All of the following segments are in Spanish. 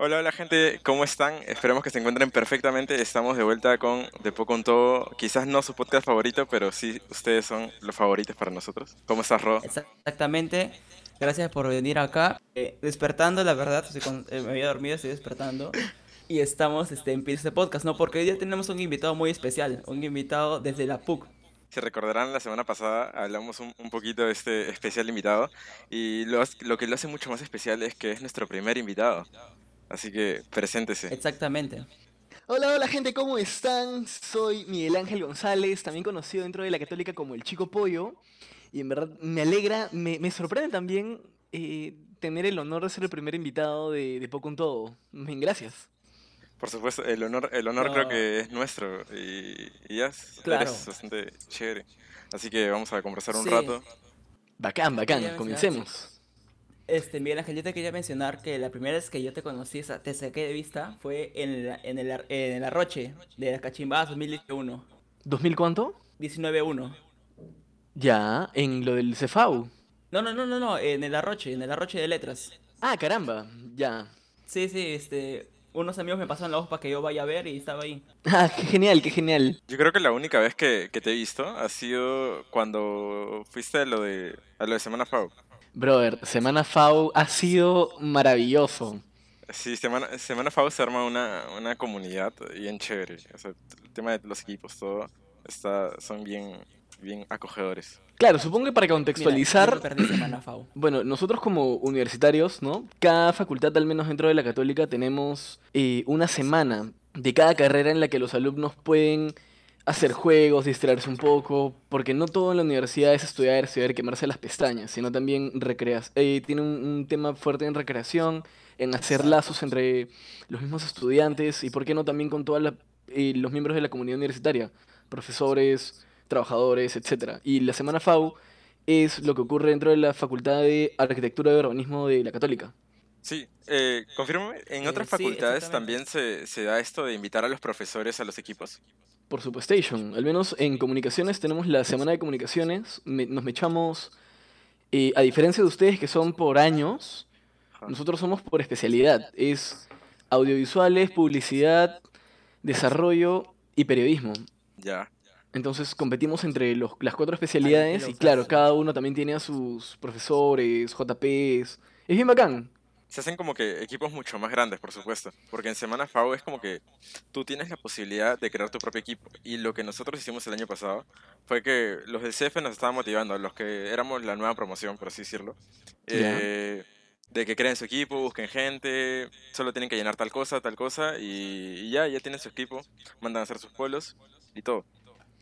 Hola, hola gente, ¿cómo están? Esperemos que se encuentren perfectamente. Estamos de vuelta con De Poco en Todo. Quizás no su podcast favorito, pero sí ustedes son los favoritos para nosotros. ¿Cómo estás, Ro? Exactamente. Gracias por venir acá. Eh, despertando, la verdad, eh, me había dormido, estoy despertando. Y estamos este, en este podcast, ¿no? Porque hoy día tenemos un invitado muy especial, un invitado desde la PUC. Se recordarán, la semana pasada hablamos un, poquito de este especial invitado y lo, lo que lo hace mucho más especial es que es nuestro primer invitado. Así que preséntese. Exactamente. Hola, hola gente, ¿cómo están? Soy Miguel Ángel González, también conocido dentro de la católica como el Chico Pollo. Y en verdad me alegra, me, sorprende también eh, tener el honor de ser el primer invitado de, de Poco en Todo. Gracias. Por supuesto, el honor, el honor creo que es nuestro y, ya es, bastante chévere. Así que vamos a conversar un rato. Bacán, bacán, comencemos. Este, Miguel Ángel, yo te quería mencionar que la primera vez que yo te conocí, te saqué de vista, fue en el, en el, en el Arroche de las Cachimbadas 2021. ¿2000 cuánto? 19-1. Ya, en lo del Cefau. No, no, no, no, no, en el Arroche, en el Arroche de Letras. Ah, caramba, ya. Sí, sí, este, unos amigos me pasaron la voz para que yo vaya a ver y estaba ahí. Ah, qué genial, qué genial. Yo creo que la única vez que, que te he visto ha sido cuando fuiste a lo de, a lo de Semana Fau. Brother, Semana FAU ha sido maravilloso. Sí, Semana, Semana FAU se arma una, una comunidad bien chévere. el tema de los equipos, todo, está, son bien, bien acogedores. Claro, supongo que para contextualizar, bueno, nosotros como universitarios, ¿no? Cada facultad, al menos dentro de la católica, tenemos eh, una semana de cada carrera en la que los alumnos pueden hacer juegos, distraerse un poco, porque no todo en la universidad es estudiar, estudiar y quemarse las pestañas, sino también recreas. Eh, tiene un, tema fuerte en recreación, en hacer lazos entre los mismos estudiantes y por qué no también con todos eh, los miembros de la comunidad universitaria, profesores, trabajadores, etc. Y la Semana FAU es lo que ocurre dentro de la Facultad de Arquitectura y Urbanismo de la Católica. Sí, eh, confírmame, ¿en otras eh, facultades también se, se da esto de invitar a los profesores a los equipos? Por supuesto, al menos en comunicaciones tenemos la semana de comunicaciones, nos mechamos, eh, a diferencia de ustedes que son por años, nosotros somos por especialidad, es audiovisuales, publicidad, desarrollo y periodismo. Ya. Entonces competimos entre los, las cuatro especialidades y claro, cada uno también tiene a sus profesores, JPs. Es bien bacán se hacen como que equipos mucho más grandes, por supuesto. Porque en Semana FAO es como que tú tienes la posibilidad de crear tu propio equipo. Y lo que nosotros hicimos el año pasado fue que los del CF nos estaban motivando, los que éramos la nueva promoción, por así decirlo. Eh, de que creen su equipo, busquen gente, solo tienen que llenar tal cosa, tal cosa, y, ya, ya tienen su equipo, mandan a hacer sus pueblos y todo.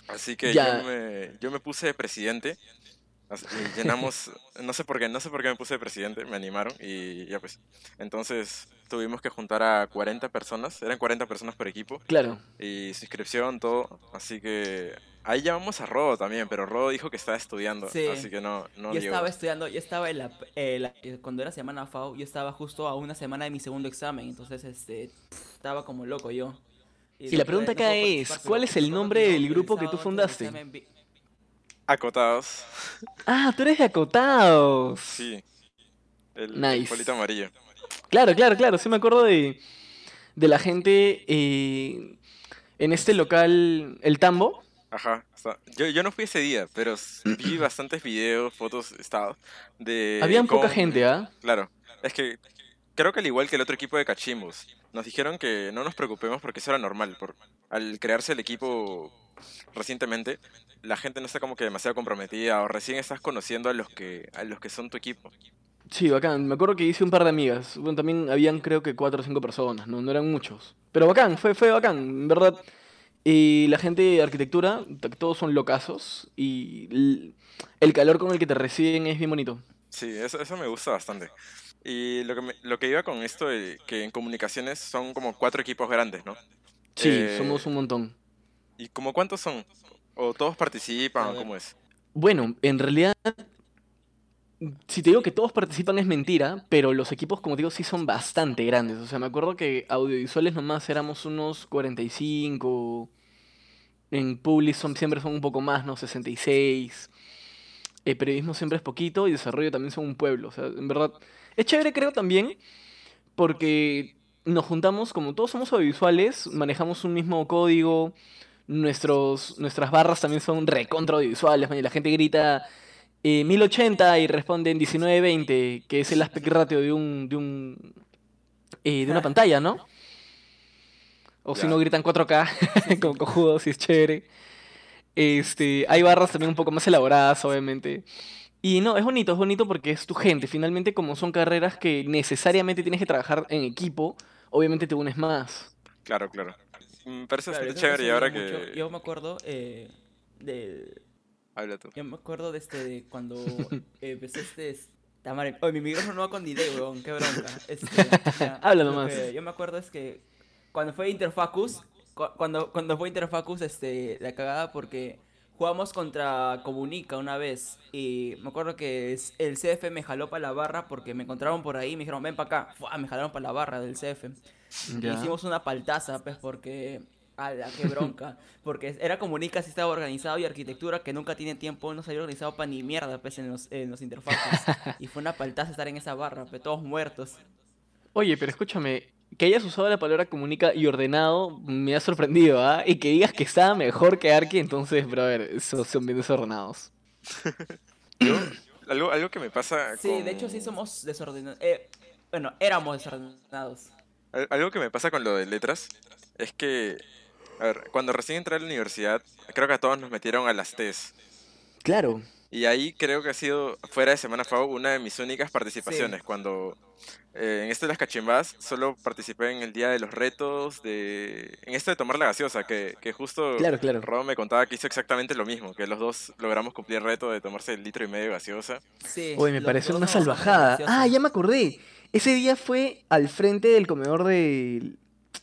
Así que yo me, yo me puse de presidente llenamos, no sé por qué, no sé por qué me puse de presidente, me animaron y ya pues. Entonces tuvimos que juntar a 40 personas, eran 40 personas por equipo. Claro. Y suscripción, todo. Así que ahí llamamos a Rodo también, pero Rodo dijo que estaba estudiando, así que no, no Yo estaba estudiando, yo estaba en la, eh, cuando era semana FAO, yo estaba justo a una semana de mi segundo examen, entonces este, estaba como loco yo. Y, la pregunta acá es, ¿cuál es el nombre del grupo que tú fundaste? Acotados. Ah, tú eres de Acotados. Sí. El, nice. amarillo. Claro, claro, claro. Sí me acuerdo de, de la gente eh, en este local, el Tambo. Ajá. Yo, yo no fui ese día, pero vi bastantes videos, fotos, estados de... Habían poca gente, ¿ah? Claro. Es que creo que al igual que el otro equipo de Cachimbos, nos dijeron que no nos preocupemos porque eso era normal. Por, al crearse el equipo recientemente, la gente no está como que demasiado comprometida o recién estás conociendo a los que, a los que son tu equipo. Sí, bacán. Me acuerdo que hice un par de amigas. Bueno, también habían creo que cuatro o cinco personas, no, no eran muchos. Pero bacán, fue, fue bacán, en verdad. Y la gente de arquitectura, todos son locazos y el calor con el que te reciben es bien bonito. Sí, eso, eso me gusta bastante. Y lo que, lo que iba con esto de que en comunicaciones son como cuatro equipos grandes, ¿no? Sí, eh, somos un montón. ¿Y como cuántos son? ¿O todos participan? ¿O cómo es? Bueno, en realidad, si te digo que todos participan es mentira, pero los equipos, como digo, sí son bastante grandes. O sea, me acuerdo que audiovisuales nomás éramos unos 45. En Public son, siempre son un poco más, ¿no? 66. El eh, periodismo siempre es poquito y desarrollo también son un pueblo. O sea, en verdad, es chévere creo también porque nos juntamos, como todos somos audiovisuales, manejamos un mismo código, nuestros, nuestras barras también son recontra audiovisuales, la gente grita 1080 eh, y responde en 1920, que es el aspect ratio de un, de un eh, de una pantalla, ¿no? O si no gritan 4K, como cojudos, y es chévere. Este, hay barras también un poco más elaboradas, obviamente. Y no, es bonito, es bonito porque es tu gente. Finalmente, como son carreras que necesariamente tienes que trabajar en equipo, obviamente te unes más. Claro, claro. Me parece chévere y ahora que... Yo me acuerdo eh, de... Habla tú. Yo me acuerdo de este, de cuando empecé este... Tamare... Oye, mi micrófono no va con delay, weón, qué bronca. Este, Habla nomás. yo me acuerdo es que cuando fue Interfacus, cuando, cuando fue Interfacus, este, la cagada porque jugamos contra Comunica una vez y me acuerdo que el CF me jaló para la barra porque me encontraron por ahí y me dijeron, ven para acá. Me jalaron para la barra del CF. Hicimos una paltaza, pues, porque... ¡Hala, qué bronca! Porque era Comunica, si estaba organizado y arquitectura que nunca tiene tiempo, no se había organizado para ni mierda, pues, en los, en los interfaces. y fue una paltaza estar en esa barra, pues, todos muertos. Oye, pero escúchame, que hayas usado la palabra comunica y ordenado me ha sorprendido, ¿ah? Y que digas que estaba mejor que Arki, entonces, brother, esos son bien desordenados. Yo, algo, algo que me pasa. Sí, de hecho sí somos desordenados. Eh, bueno, éramos desordenados. Algo que me pasa con lo de letras es que, a ver, cuando recién entré a la universidad, creo que a todos nos metieron a las TES. Claro. Y ahí creo que ha sido, fuera de Semana FAO, una de mis únicas participaciones. Cuando eh, en esto de las cachimbas solo participé en el día de los retos, de en esto de tomar la gaseosa, que, que justo claro, claro. Rob me contaba que hizo exactamente lo mismo, que los dos logramos cumplir el reto de tomarse el litro y medio de gaseosa. Sí. Uy, me parece una salvajada. Ah, ya me acordé. Ese día fue al frente del comedor de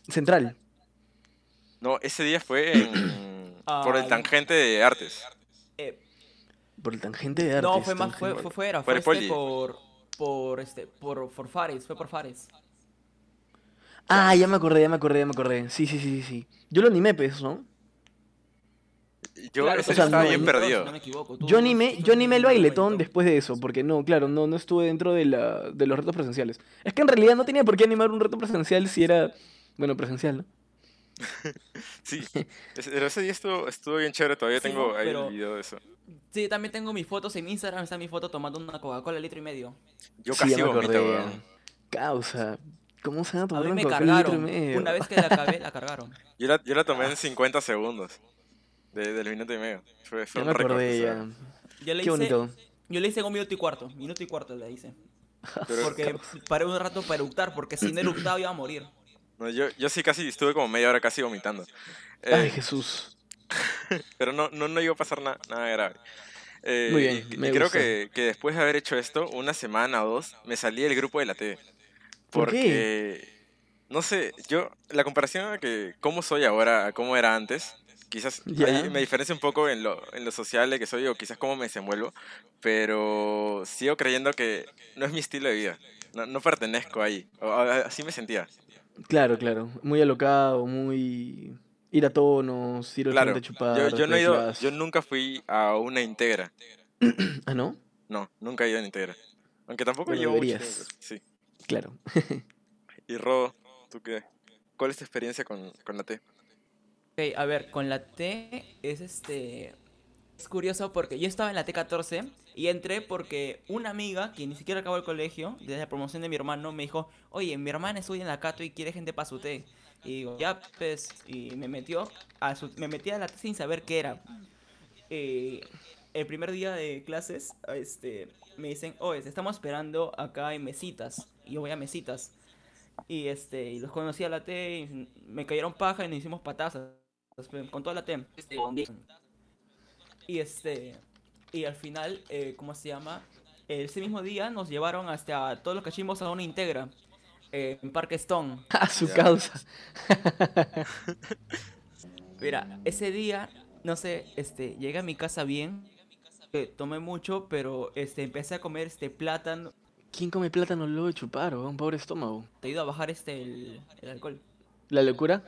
Central. No, ese día fue en... por el tangente de artes. Por el tangente de artes. No, fue más, fue, fue fuera, fue, este por, por, este, por, por Fares, fue por Fares. Ah, ya me acordé, ya me acordé, ya me acordé. Sí, sí, sí, sí. Yo lo animé, pues, ¿no? Yo claro, o sea, estaba bien perdido. yo animé, yo animé el bailetón después de eso, porque no, claro, no, no estuve dentro de, la, de los retos presenciales. Es que en realidad no tenía por qué animar un reto presencial si era, bueno, presencial, ¿no? sí, pero ese día estuvo, estuvo bien chévere, todavía tengo ahí el video de eso. Sí, también tengo mis fotos en Instagram, está mi foto tomando una Coca-Cola litro y medio. Yo casi sí, vomito, Causa, ¿cómo se llama tomar una Coca-Cola litro y medio? Una vez que la acabé, la cargaron. Yo la, yo la tomé en 50 segundos, de, del minuto y medio. Fue, fue ya me acordé, ya. Yo le Qué hice, bonito. Yo le hice un minuto y cuarto, minuto y cuarto le hice. porque paré un rato para eructar, porque si no eructaba iba a morir. No, yo, yo sí casi estuve como media hora casi vomitando. Ay, eh, Jesús. pero no, no, no iba a pasar nada grave. Eh, Muy bien, y, creo que, que, después de haber hecho esto, una semana o dos, me salí del grupo de la T. Porque, no sé, yo, la comparación a que cómo soy ahora a cómo era antes, quizás me diferencia un poco en lo, en lo social de que soy o quizás cómo me desenvuelvo, pero sigo creyendo que no es mi estilo de vida. No, no pertenezco ahí. así me sentía. Claro, claro. Muy alocado, muy ir a tonos, ir claro. a chupar. Yo, yo, no he ido, yo nunca fui a una integra. ¿Ah, no? No, nunca he ido a una integra. Aunque tampoco llevo mucho Sí. Claro. y Ro, ¿tú qué? ¿Cuál es tu experiencia con, con la T? Ok, a ver, con la T es este... Es curioso porque yo estaba en la T14 y entré porque una amiga que ni siquiera acabó el colegio, desde la promoción de mi hermano, me dijo, oye, mi hermana estudia en la Cato y quiere gente para su T. Y digo, ya, pues, y me metió a su, me metí a la sin saber qué era. Eh, el primer día de clases, este, me dicen, te estamos esperando acá en mesitas. Y yo voy a mesitas. Y este, y los conocí a la T, y me cayeron paja y nos hicimos patazas. Con toda la T. Este, y este, y al final, eh, ¿cómo se llama? Ese mismo día nos llevaron hasta todos los cachimbos a una integra. Eh, en Parque Stone. A su causa. Mira, ese día, no sé, este, llegué a mi casa bien, eh, tomé mucho, pero este, empecé a comer este plátano. ¿Quién come plátano luego de chupar, un pobre estómago? Te ido a bajar este el, alcohol. ¿La locura?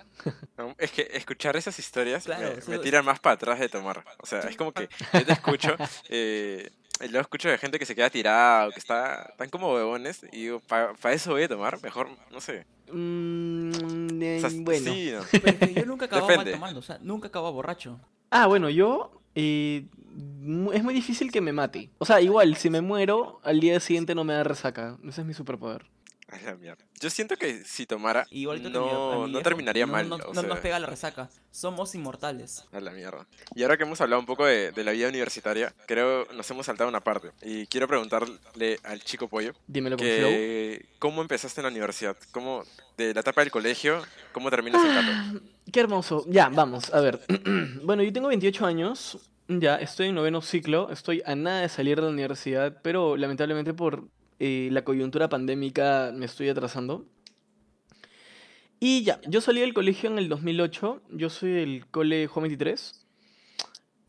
es que escuchar esas historias me, tiran más para atrás de tomar. O sea, es como que yo te escucho, eh, luego escucho de gente que se queda tirada o que está tan como bebones y digo, para eso voy a tomar, mejor, no sé. Mm, bueno. Sí, yo nunca acababa mal tomando, o sea, nunca acababa borracho. Ah, bueno, yo eh, es muy difícil que me mate. O sea, igual, si me muero, al día siguiente no me da resaca. Ese es mi superpoder. Yo siento que si tomara, no, no terminaría mal. No, nos pega la resaca. Somos inmortales. A la mierda. Y ahora que hemos hablado un poco de, la vida universitaria, creo nos hemos saltado una parte. Y quiero preguntarle al chico pollo. Dímelo que, ¿Cómo empezaste en la universidad? ¿Cómo, de la etapa del colegio, cómo terminas en ah, Qué hermoso. Ya, vamos, a ver. bueno, yo tengo 28 años. Ya, estoy en noveno ciclo, estoy a nada de salir de la universidad, pero lamentablemente por eh, la coyuntura pandémica me estoy atrasando. Y ya, yo salí del colegio en el 2008, yo soy del cole Juan 23.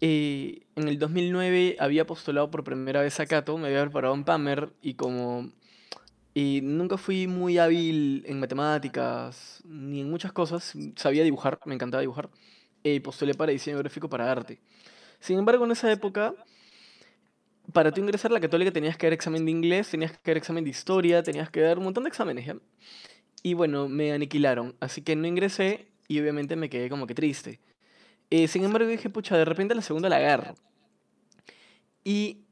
Eh, en el 2009 había postulado por primera vez a Cato, me había preparado en Pamer y como y nunca fui muy hábil en matemáticas ni en muchas cosas, sabía dibujar, me encantaba dibujar, eh, postulé para diseño gráfico para arte. Sin embargo, en esa época para tú ingresar a la católica tenías que dar examen de inglés, tenías que dar examen de historia, tenías que dar un montón de exámenes. Y bueno, me aniquilaron, así que no ingresé y obviamente me quedé como que triste. Eh, sin embargo, dije, pucha, de repente la segunda la agarro. Y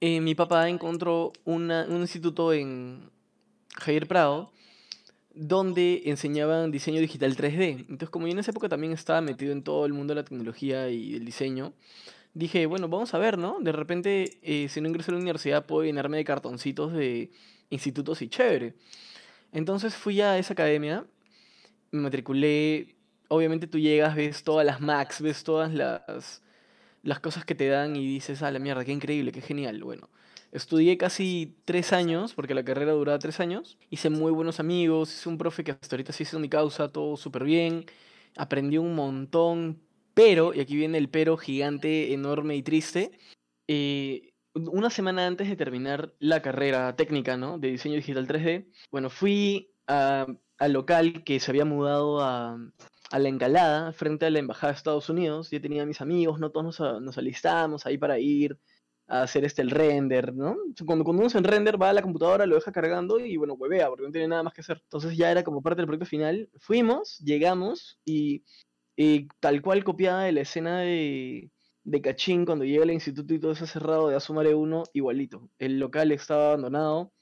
eh, mi papá encontró un instituto en Javier Prado donde enseñaban diseño digital 3D. Entonces, como yo en esa época también estaba metido en todo el mundo de la tecnología y el diseño, dije, bueno, vamos a ver, ¿no? De repente, eh, si no ingreso a la universidad, puedo llenarme de cartoncitos de institutos y chévere. Entonces fui a esa academia, me matriculé. Obviamente tú llegas, ves todas las Macs, ves todas las, las cosas que te dan y dices, ah, la mierda, qué increíble, qué genial. Bueno, estudié casi tres años, porque la carrera duraba tres años. Hice muy buenos amigos, hice un profe que hasta ahorita sí hizo mi causa, todo súper bien. Aprendí un montón, pero, y aquí viene el pero gigante, enorme y triste, eh, una semana antes de terminar la carrera técnica, ¿no? De diseño digital 3D, bueno, fui al local que se había mudado a, la Encalada, frente a la Embajada de Estados Unidos. Yo tenía mis amigos, ¿no? Todos nos, nos alistamos ahí para ir a hacer este el render, ¿no? Cuando, cuando uno se en render va a la computadora, lo deja cargando y bueno, huevea, porque no tiene nada más que hacer. Entonces ya era como parte del proyecto final. Fuimos, llegamos y y tal cual copiada de la escena de, de Cachín cuando llega al instituto y todo eso cerrado de Asumare 1, igualito. El local estaba abandonado,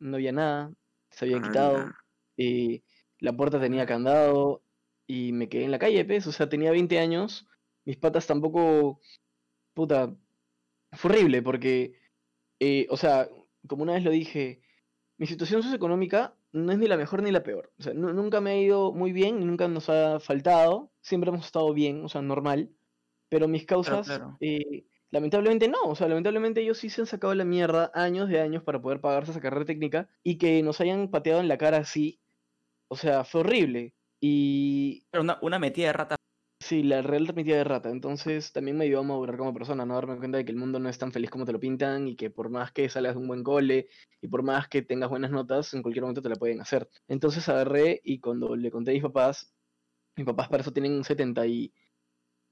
no había nada, se había quitado, y la puerta tenía candado y me quedé en la calle, pues, o sea, tenía 20 años, mis patas tampoco, puta, fue horrible porque, eh, o sea, como una vez lo dije, mi situación socioeconómica no es ni la mejor ni la peor. O sea, nunca me ha ido muy bien, nunca nos ha faltado, siempre hemos estado bien, o sea, normal. Pero mis causas, eh, lamentablemente no. O sea, lamentablemente ellos sí se han sacado la mierda años de años para poder pagarse esa carrera técnica y que nos hayan pateado en la cara así. O sea, fue horrible. Y. Pero una, una metida de rata Sí, la real transmitida de rata. Entonces también me ayudó a madurar como persona, no darme cuenta de que el mundo no es tan feliz como te lo pintan y que por más que salgas de un buen cole y por más que tengas buenas notas, en cualquier momento te la pueden hacer. Entonces agarré y cuando le conté a mis papás, mis papás para eso tienen 78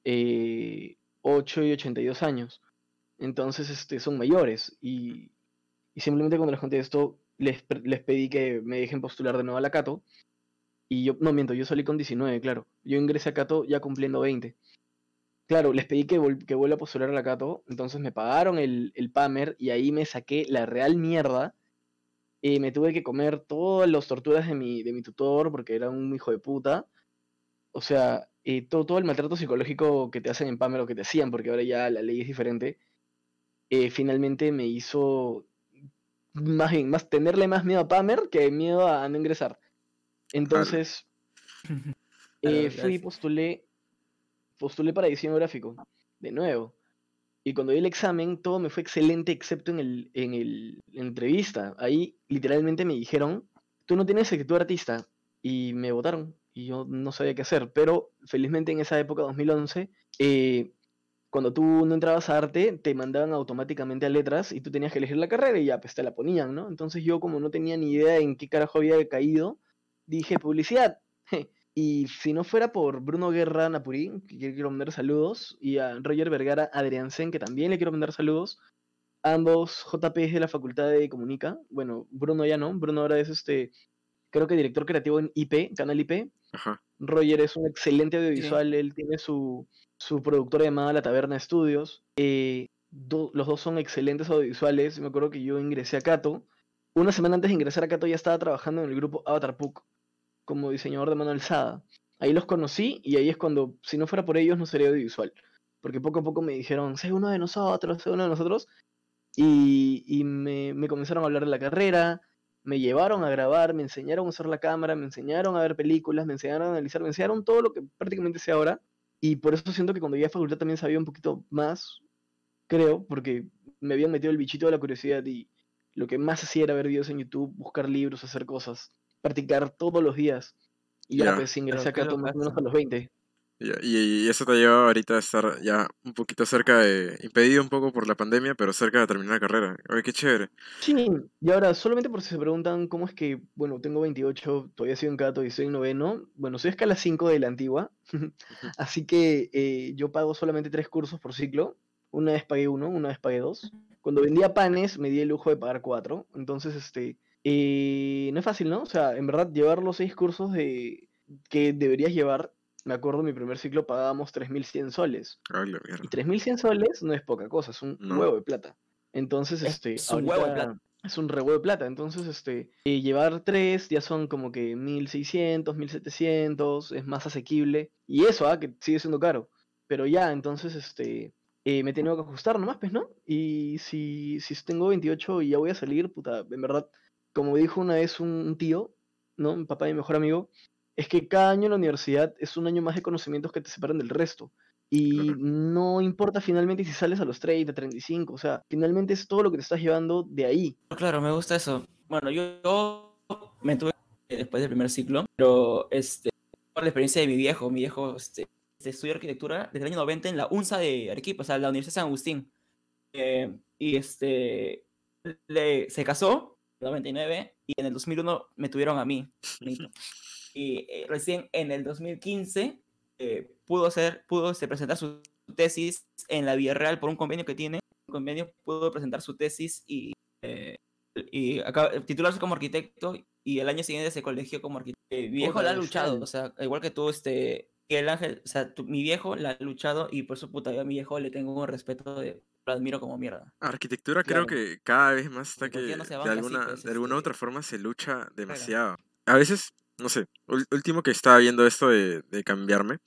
y 82 años. Entonces este, son mayores y, simplemente cuando les conté esto, les, les pedí que me dejen postular de nuevo a la Cato y yo, no miento, yo salí con 19, claro. Yo ingresé a Cato ya cumpliendo 20. Claro, les pedí que, que vuelva a postular a la Cato, entonces me pagaron el, el PAMER y ahí me saqué la real mierda. Y me tuve que comer todas las torturas de mi, de mi tutor porque era un hijo de puta. O sea, eh, todo, todo el maltrato psicológico que te hacen en PAMER o que te hacían, porque ahora ya la ley es diferente, eh, finalmente me hizo más más tenerle más miedo a PAMER que miedo a no ingresar. Entonces, eh, fui y postulé, postulé para diseño gráfico, de nuevo. Y cuando di el examen, todo me fue excelente, excepto en, el, en, el, la entrevista. Ahí literalmente me dijeron, tú no tienes escritura artista. Y me votaron. Y yo no sabía qué hacer. Pero felizmente en esa época, 2011, eh, cuando tú no entrabas a arte, te mandaban automáticamente a letras y tú tenías que elegir la carrera y ya, pues te la ponían, ¿no? Entonces yo como no tenía ni idea en qué carajo había caído, dije publicidad. Y si no fuera por Bruno Guerra Napurín, que quiero mandar saludos, y a Roger Vergara Adriansen, que también le quiero mandar saludos, ambos JPs de la Facultad de Comunica. Bueno, Bruno ya no, Bruno ahora es este creo que director creativo en IP, Canal IP. Roger es un excelente audiovisual, él tiene su, su productora llamada La Taberna Estudios. Eh, los dos son excelentes audiovisuales. Me acuerdo que yo ingresé a Cato. Una semana antes de ingresar a Cato ya estaba trabajando en el grupo Avatar Puck como diseñador de mano alzada. Ahí los conocí y ahí es cuando, si no fuera por ellos, no sería audiovisual. Porque poco a poco me dijeron, sé uno de nosotros, sé uno de nosotros. Y, y me, me, comenzaron a hablar de la carrera, me llevaron a grabar, me enseñaron a usar la cámara, me enseñaron a ver películas, me enseñaron a analizar, me enseñaron todo lo que prácticamente sé ahora. Y por eso siento que cuando llegué a facultad también sabía un poquito más, creo, porque me habían metido el bichito de la curiosidad y lo que más hacía era ver videos en YouTube, buscar libros, hacer cosas, practicar todos los días. Y ya, pues ingresé acá más o menos a los 20. Y, eso te lleva ahorita a estar ya un poquito cerca de, impedido un poco por la pandemia, pero cerca de terminar la carrera. Oye, qué chévere. Sí, y ahora, solamente por si se preguntan cómo es que, bueno, tengo 28, todavía soy en Cato y soy en noveno, bueno, soy escala 5 de la antigua, así que eh, yo pago solamente tres cursos por ciclo, una vez pagué uno, una vez pagué dos. Cuando vendía panes me di el lujo de pagar cuatro, entonces, este, eh, no es fácil, ¿no? O sea, en verdad, llevar los seis cursos de que deberías llevar me acuerdo, mi primer ciclo pagábamos 3.100 soles. y 3.100 soles no es poca cosa, es un huevo de plata. Entonces, este, es un huevo de plata. Es un re huevo de plata. Entonces, este, eh, llevar tres ya son como que 1.600, 1.700, es más asequible. Y eso, ah, que sigue siendo caro. Pero ya, entonces, este, eh, me tengo que ajustar nomás, pues, ¿no? Y si, si tengo 28 y ya voy a salir, puta, en verdad, como dijo una vez un tío, ¿no? Mi papá y mi mejor amigo, es que cada año en la universidad es un año más de conocimientos que te separan del resto. Y no importa finalmente si sales a los 30, 35, o sea, finalmente es todo lo que te estás llevando de ahí. Claro, me gusta eso. Bueno, yo, me tuve después del primer ciclo, pero este, por la experiencia de mi viejo, mi viejo este, estudió arquitectura desde el año 90 en la UNSA de Arequipa, o sea, la Universidad de San Agustín. Eh, y este, le, se casó 99 y en el 2001 me tuvieron a mí. y eh, recién en el 2015 eh, pudo, hacer, pudo presentar su tesis en la Villarreal por un convenio que tiene. Un convenio pudo presentar su tesis y, eh, y titularse como arquitecto y el año siguiente se colegió como arquitecto. Viejo la ha luchado, o sea, igual que tú, este, que el ángel, o sea, mi viejo la ha luchado y por su puta, yo a mi viejo le tengo un respeto de lo admiro como mierda. Arquitectura creo que cada vez más está que de alguna, pues, de alguna este otra forma se lucha demasiado. A veces no sé, último que estaba viendo esto de, cambiarme,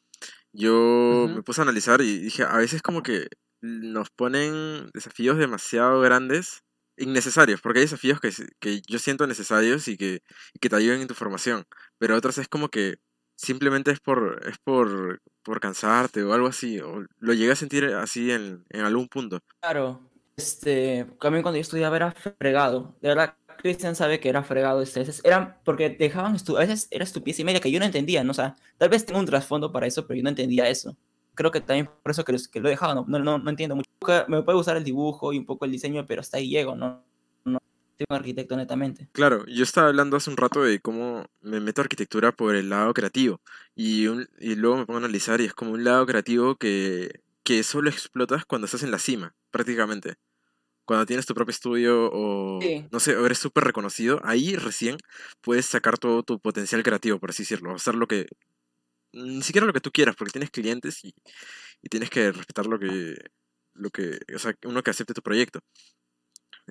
yo me puse a analizar y dije, a veces como que nos ponen desafíos demasiado grandes, innecesarios, porque hay desafíos que, que yo siento necesarios y que, que te ayuden en tu formación, pero otros es como que simplemente es por, es por, por cansarte o algo así, o lo llegué a sentir así en, en algún punto. Claro, este, también cuando yo estudiaba era fregado, de verdad Cristian sabe que era fregado. Este, eran porque dejaban a veces era estupidez y media que yo no entendía, ¿no? O sea, tal vez tengo un trasfondo para eso, pero yo no entendía eso. Creo que también por eso que, que lo dejaba, no, no, no, entiendo mucho. Me puede gustar el dibujo y un poco el diseño, pero hasta ahí llego, ¿no? Un arquitecto netamente. Claro, yo estaba hablando hace un rato de cómo me meto a arquitectura por el lado creativo y, y luego me pongo a analizar y es como un lado creativo que, que solo explotas cuando estás en la cima, prácticamente cuando tienes tu propio estudio o, no sé, o eres súper reconocido, ahí recién puedes sacar todo tu potencial creativo, por así decirlo, hacer lo que, ni siquiera lo que tú quieras, porque tienes clientes y, y tienes que respetar lo que, lo que, o sea, uno que acepte tu proyecto.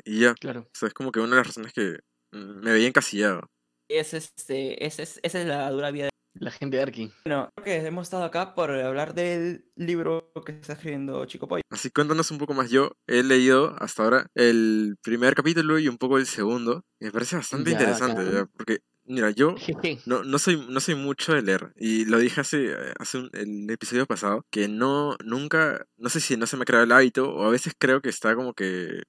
Y ya, claro. o sea, es como que una de las razones que me veía encasillado. Es este, es, esa es la dura vida la gente de Arki. Bueno, creo que hemos estado acá por hablar del libro que está escribiendo Chico Pollo. Así cuéntanos un poco más. Yo he leído hasta ahora el primer capítulo y un poco el segundo. Y me parece bastante interesante, porque Mira, yo no, no, soy, no soy mucho de leer. Y lo dije hace, hace un, el episodio pasado, que no, nunca, no sé si no se me ha creado el hábito, o a veces creo que está como que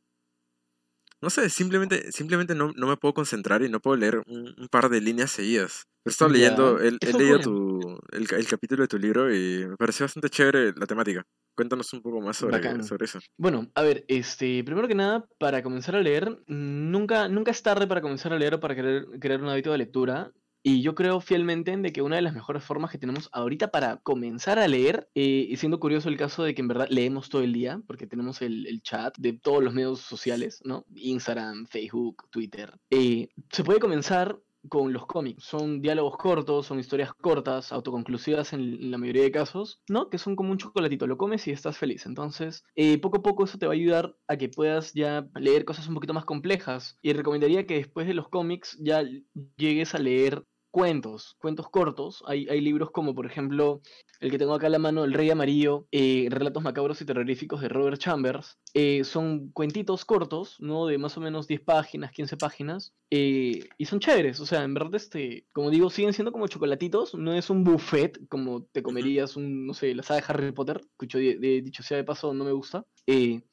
no sé, simplemente, simplemente no, no, me puedo concentrar y no puedo leer un, par de líneas seguidas. Pero estaba leyendo, he, leído tu, el, el, capítulo de tu libro y me pareció bastante chévere la temática. Cuéntanos un poco más sobre, sobre eso. Bueno, a ver, este, primero que nada, para comenzar a leer, nunca, nunca es tarde para comenzar a leer o para querer crear un hábito de lectura. Y yo creo fielmente en de que una de las mejores formas que tenemos ahorita para comenzar a leer, eh, y siendo curioso el caso de que en verdad leemos todo el día, porque tenemos el, el chat de todos los medios sociales, ¿no? Instagram, Facebook, Twitter. Eh, se puede comenzar con los cómics. Son diálogos cortos, son historias cortas, autoconclusivas en, la mayoría de casos, ¿no? Que son como un chocolatito, lo comes y estás feliz. Entonces, eh, poco a poco eso te va a ayudar a que puedas ya leer cosas un poquito más complejas. Y recomendaría que después de los cómics ya llegues a leer cuentos, cuentos cortos. Hay, hay libros como, por ejemplo, el que tengo acá a la mano, El Rey Amarillo, eh, Relatos Macabros y Terroríficos de Robert Chambers. Eh, son cuentitos cortos, ¿no? De más o menos 10 páginas, 15 páginas. Eh, y son chéveres, o sea, en verdad, este, como digo, siguen siendo como chocolatitos. No es un buffet como te comerías un, no sé, la saga de Harry Potter. Escucho, de, dicho sea de paso, no me gusta.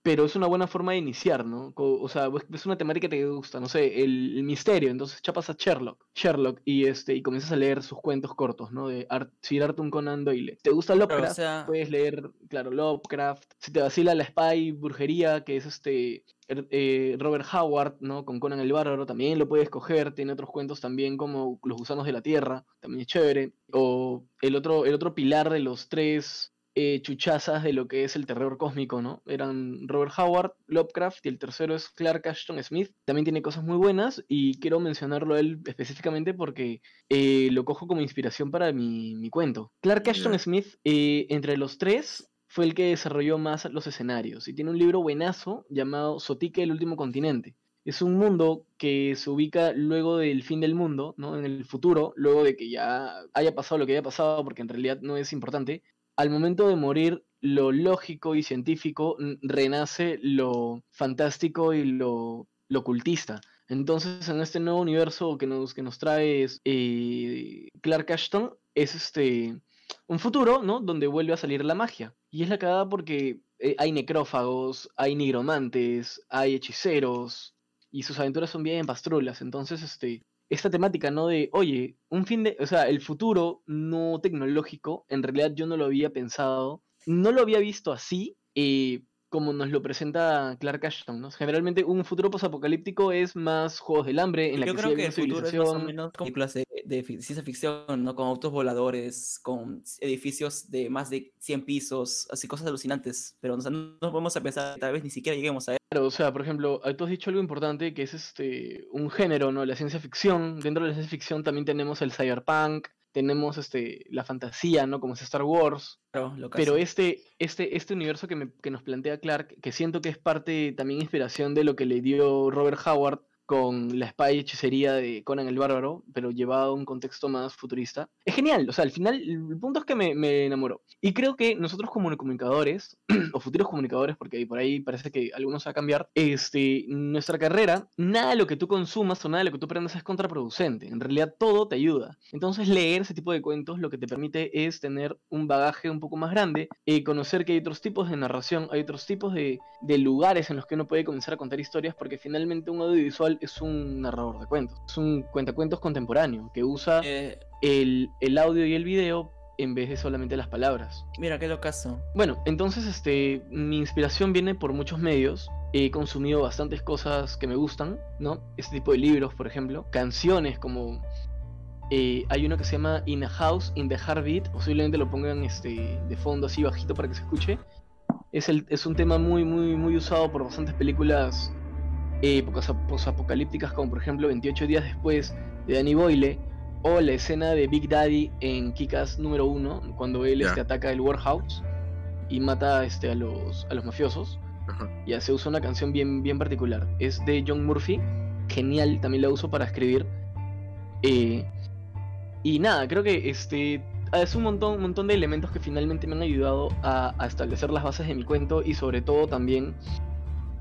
Pero es una buena forma de iniciar, ¿no? O, sea, es una temática que te gusta, no sé, el, misterio. Entonces chapas a Sherlock. Sherlock y este y comienzas a leer sus cuentos cortos, ¿no? De Sir Arthur Conan Doyle. ¿Te gusta Lovecraft? Puedes leer, claro, Lovecraft. Si te vacila la Spy Brujería, que es este er, eh, Robert Howard, ¿no? Con Conan el Bárbaro, también lo puedes coger. Tiene otros cuentos también como Los Gusanos de la Tierra, también es chévere. O el otro, el otro pilar de los tres eh, chuchazas de lo que es el terror cósmico, ¿no? Eran Robert Howard, Lovecraft y el tercero es Clark Ashton Smith. También tiene cosas muy buenas y quiero mencionarlo a él específicamente porque eh, lo cojo como inspiración para mi, cuento. Clark Ashton Smith, eh, entre los tres, fue el que desarrolló más los escenarios y tiene un libro buenazo llamado Sotique, el último continente. Es un mundo que se ubica luego del fin del mundo, ¿no? En el futuro, luego de que ya haya pasado lo que haya pasado, porque en realidad no es importante, al momento de morir, lo lógico y científico renace lo fantástico y lo, lo ocultista. Entonces, en este nuevo universo que nos, que nos trae eh, Clark Ashton, es este un futuro, ¿no? Donde vuelve a salir la magia. Y es la cagada porque eh, hay necrófagos, hay nigromantes, hay hechiceros, y sus aventuras son bien pastrulas. Entonces, este, esta temática, ¿no? De, oye, un fin de, o sea, el futuro no tecnológico, en realidad yo no lo había pensado, no lo había visto así, eh, como nos lo presenta Clark Ashton, ¿no? Generalmente un futuro posapocalíptico es más juegos del hambre, en la Yo creo que el futuro es más o menos como películas de, ciencia ficción, ¿no? Con autos voladores, con edificios de más de 100 pisos, así cosas alucinantes, pero no nos vamos a pensar, tal vez ni siquiera lleguemos a Claro, o sea, por ejemplo, tú has dicho algo importante que es este un género, ¿no? La ciencia ficción. Dentro de la ciencia ficción también tenemos el cyberpunk, tenemos este la fantasía, ¿no? Como es Star Wars. Pero este, este, este universo que, me, que nos plantea Clark, que siento que es parte también inspiración de lo que le dio Robert Howard con la espada y hechicería de Conan el Bárbaro, pero llevado a un contexto más futurista. Es genial, o sea, al final el punto es que me, me enamoró. Y creo que nosotros como comunicadores, o futuros comunicadores, porque por ahí parece que algunos va a cambiar, este, nuestra carrera, nada de lo que tú consumas o nada de lo que tú aprendas es contraproducente. En realidad todo te ayuda. Entonces leer ese tipo de cuentos lo que te permite es tener un bagaje un poco más grande, y conocer que hay otros tipos de narración, hay otros tipos de, de lugares en los que uno puede comenzar a contar historias, porque finalmente un audiovisual es un narrador de cuentos, es un cuentacuentos contemporáneo que usa eh, el, el, audio y el video en vez de solamente las palabras. Mira, qué caso Bueno, entonces este, mi inspiración viene por muchos medios. He consumido bastantes cosas que me gustan, ¿no? Este tipo de libros, por ejemplo. Canciones como... Eh, hay uno que se llama In a House, In the Heartbeat. Posiblemente lo pongan este, de fondo así bajito para que se escuche. Es, el, es un tema muy, muy, muy usado por bastantes películas épocas posapocalípticas como por ejemplo 28 días después de Danny Boyle o la escena de Big Daddy en Kikas número 1 cuando él este, ataca el warehouse y mata este, a, los, a los mafiosos. Ya se usa una canción bien, bien particular. Es de John Murphy. Genial, también la uso para escribir. Eh, y nada, creo que este es un montón, un montón de elementos que finalmente me han ayudado a, a establecer las bases de mi cuento y sobre todo también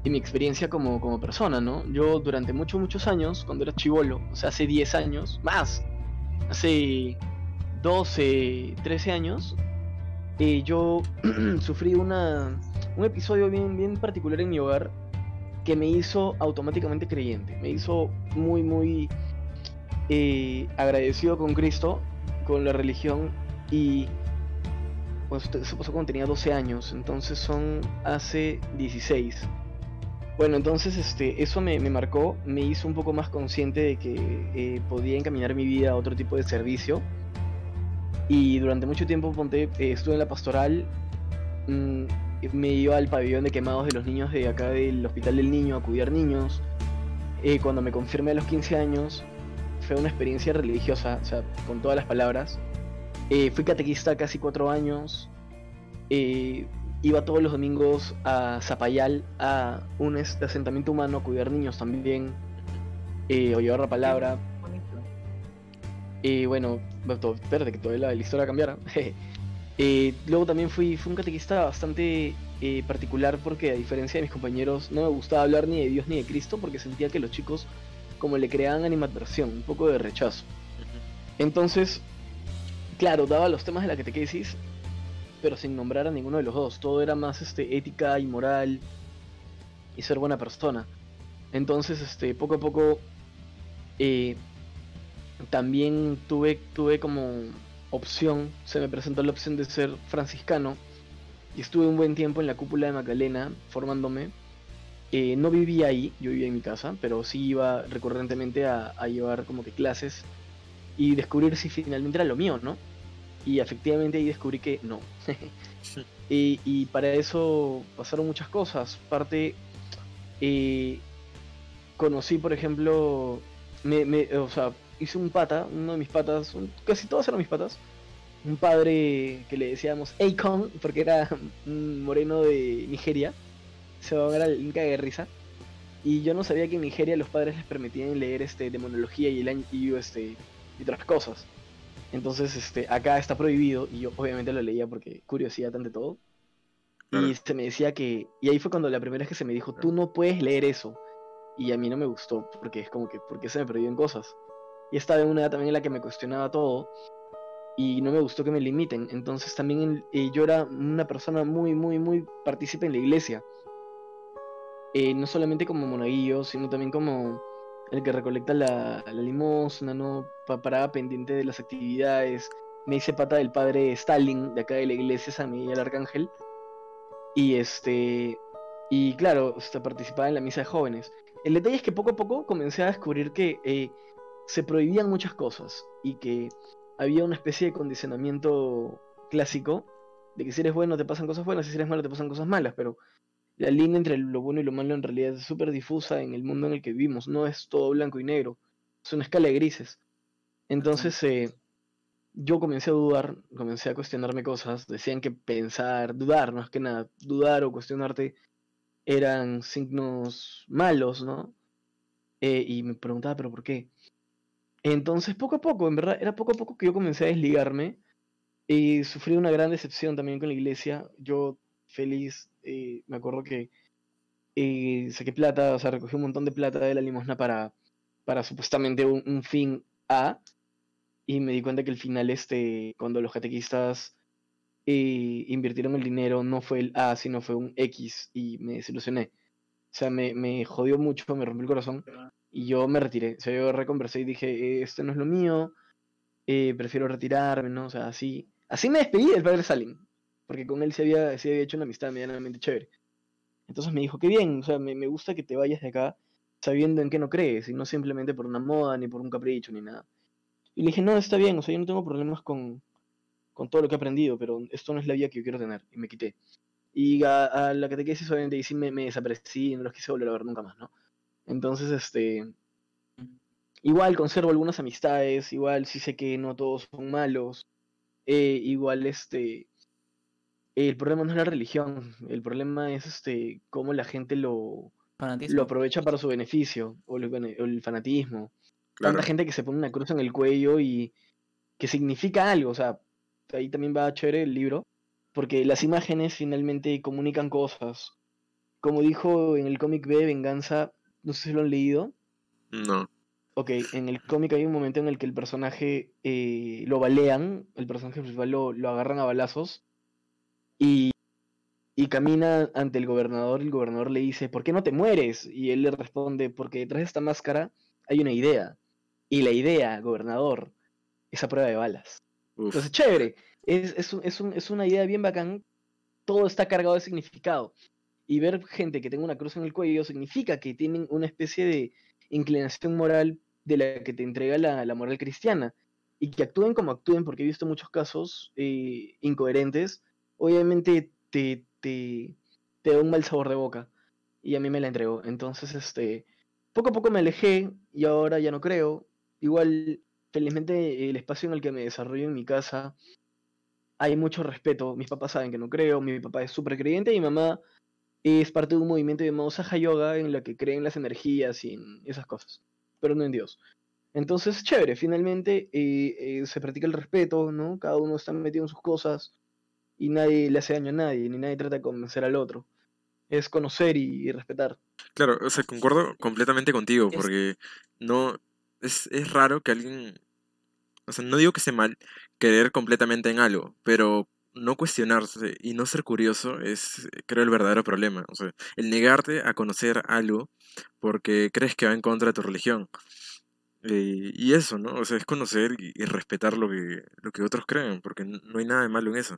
y mi experiencia como, como persona, ¿no? Yo durante muchos, muchos años, cuando era chivolo, o sea, hace 10 años, más, hace 12, 13 años, eh, yo sufrí una, un episodio bien, bien particular en mi hogar que me hizo automáticamente creyente, me hizo muy, muy eh, agradecido con Cristo, con la religión y pues eso pasó cuando tenía 12 años, entonces son hace 16. Bueno, entonces este, eso me, marcó, me hizo un poco más consciente de que eh, podía encaminar mi vida a otro tipo de servicio. Y durante mucho tiempo ponte, eh, estuve en la pastoral, mm, me iba al pabellón de quemados de los niños de acá del Hospital del Niño a cuidar niños. Eh, cuando me confirmé a los 15 años, fue una experiencia religiosa, o sea, con todas las palabras. Eh, fui catequista casi cuatro años. Iba todos los domingos a Zapayal, a un asentamiento humano, a cuidar niños también, eh, o llevar la palabra. Y bueno, espérate que todavía la, historia cambiara. luego también fui, fui un catequista bastante particular porque a diferencia de mis compañeros no me gustaba hablar ni de Dios ni de Cristo porque sentía que los chicos como le creaban animadversión, un poco de rechazo. Entonces, claro, daba los temas de la catequesis, pero sin nombrar a ninguno de los dos. Todo era más este, ética y moral y ser buena persona. Entonces, este, poco a poco eh, también tuve, tuve como opción, se me presentó la opción de ser franciscano y estuve un buen tiempo en la cúpula de Magdalena formándome eh, no vivía ahí, yo vivía en mi casa, pero sí iba recurrentemente a, llevar como que clases y descubrir si finalmente era lo mío, ¿no? Y efectivamente ahí descubrí que no. y, para eso pasaron muchas cosas. Parte, eh, conocí, por ejemplo, me, o sea, hice un pata, uno de mis patas, casi todos eran mis patas. Un padre que le decíamos Akon, porque era un moreno de Nigeria se va a ver al Inca de risa. Y yo no sabía que en Nigeria los padres les permitían leer este demonología y el y este y otras cosas. Entonces, este, acá está prohibido y yo obviamente lo leía porque curiosidad ante todo. Y se me decía que y ahí fue cuando la primera vez que se me dijo, "Tú no puedes leer eso." Y a mí no me gustó porque es como que porque se me prohíben cosas. Y estaba en una edad también en la que me cuestionaba todo y no me gustó que me limiten. Entonces también eh, yo era una persona muy muy muy partícipe en la iglesia eh, no solamente como monaguillo, sino también como el que recolecta la, limosna, ¿no? paraba pendiente de las actividades. Me hice pata del padre Stalin, de acá de la iglesia San Miguel Arcángel. Y este. Y claro, participaba en la misa de jóvenes. El detalle es que poco a poco comencé a descubrir que eh, se prohibían muchas cosas y que había una especie de condicionamiento clásico de que si eres bueno te pasan cosas buenas y si eres malo te pasan cosas malas, pero la línea entre lo bueno y lo malo en realidad es súper difusa en el mundo en el que vivimos, no es todo blanco y negro, es una escala de grises. Entonces eh, yo comencé a dudar, comencé a cuestionarme cosas, decían que pensar, dudar, no es que nada, dudar o cuestionarte eran signos malos, ¿no? Eh, y me preguntaba, ¿pero por qué? Entonces, poco a poco, en verdad, era poco a poco que yo comencé a desligarme y sufrí una gran decepción también con la iglesia. Yo feliz. Eh, me acuerdo que eh, saqué plata, o sea, recogí un montón de plata de la limosna para, para supuestamente un, fin A. Y me di cuenta que el final, este, cuando los catequistas eh, invirtieron el dinero, no fue el A, sino fue un X. Y me desilusioné. O sea, me, me jodió mucho, me rompió el corazón. Y yo me retiré. O sea, yo reconversé y dije, esto no es lo mío. prefiero retirarme, ¿no? O sea, así. Así me despedí del padre Salim porque con él se había, había hecho una amistad medianamente chévere. Entonces me dijo, qué bien, o sea, me, me gusta que te vayas de acá sabiendo en qué no crees, y no simplemente por una moda, ni por un capricho, ni nada. Y le dije, no, está bien, o sea, yo no tengo problemas con, con todo lo que he aprendido, pero esto no es la vida que yo quiero tener, y me quité. Y a, la catequesis, obviamente, y sí me, me desaparecí, no los quise volver a ver nunca más, ¿no? Entonces, este... Igual conservo algunas amistades, igual sí sé que no todos son malos, eh, igual, este el problema no es la religión, el problema es este cómo la gente lo, lo aprovecha para su beneficio, o el, fanatismo. Tanta gente que se pone una cruz en el cuello y que significa algo, o sea, ahí también va a chévere el libro, porque las imágenes finalmente comunican cosas. Como dijo en el cómic B, Venganza, no sé si lo han leído. No. Ok, en el cómic hay un momento en el que el personaje eh, lo balean, el personaje principal lo, lo agarran a balazos y, camina ante el gobernador y el gobernador le dice, ¿por qué no te mueres? Y él le responde, porque detrás de esta máscara hay una idea. Y la idea, gobernador, es a prueba de balas. Entonces, chévere. Es, es, una idea bien bacán. Todo está cargado de significado. Y ver gente que tenga una cruz en el cuello significa que tienen una especie de inclinación moral de la que te entrega la, moral cristiana. Y que actúen como actúen, porque he visto muchos casos eh, incoherentes obviamente te, te, te da un mal sabor de boca. Y a mí me la entregó. Entonces, este, poco a poco me alejé y ahora ya no creo. igual, felizmente, el espacio en el que me desarrollo en mi casa, hay mucho respeto. Mis papás saben que no creo, mi papá es súper creyente y mi mamá es parte de un movimiento llamado Saha Yoga en la que creen las energías y en esas cosas, pero no en Dios. Entonces, chévere, finalmente eh, eh, se practica el respeto, ¿no? Cada uno está metido en sus cosas y nadie le hace daño a nadie, ni nadie trata de convencer al otro. Es conocer y, respetar. Claro, o sea, concuerdo completamente contigo, porque no. Es, es raro que alguien. O sea, no digo que sea mal creer completamente en algo, pero no cuestionarse y no ser curioso es, creo, el verdadero problema. O sea, el negarte a conocer algo porque crees que va en contra de tu religión. Eh, y eso, ¿no? O sea, es conocer y, respetar lo que, lo que otros creen, porque no hay nada de malo en eso.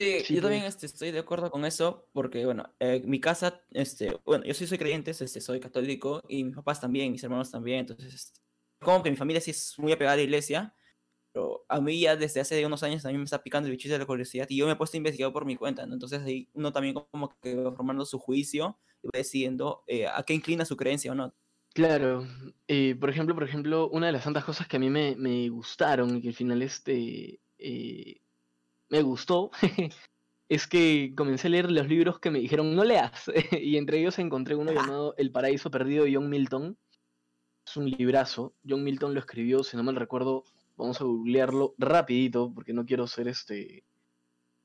Sí, yo también este, estoy de acuerdo con eso, porque, bueno, eh, mi casa, este, bueno, yo sí soy creyente, este, soy católico, y mis papás también, mis hermanos también, entonces, este, como que mi familia sí es muy apegada a la iglesia, pero a mí ya desde hace unos años también me está picando el bichito de la curiosidad, y yo me he puesto a investigar por mi cuenta, ¿no? Entonces ahí uno también como que va formando su juicio, y va decidiendo eh, a qué inclina su creencia o no. Claro, eh, por ejemplo, por ejemplo, una de las tantas cosas que a mí me, me gustaron y que al final este eh, me gustó es que comencé a leer los libros que me dijeron no leas y entre ellos encontré uno llamado El paraíso perdido de John Milton. Es un librazo. John Milton lo escribió, si no mal recuerdo, vamos a googlearlo rapidito porque no quiero ser este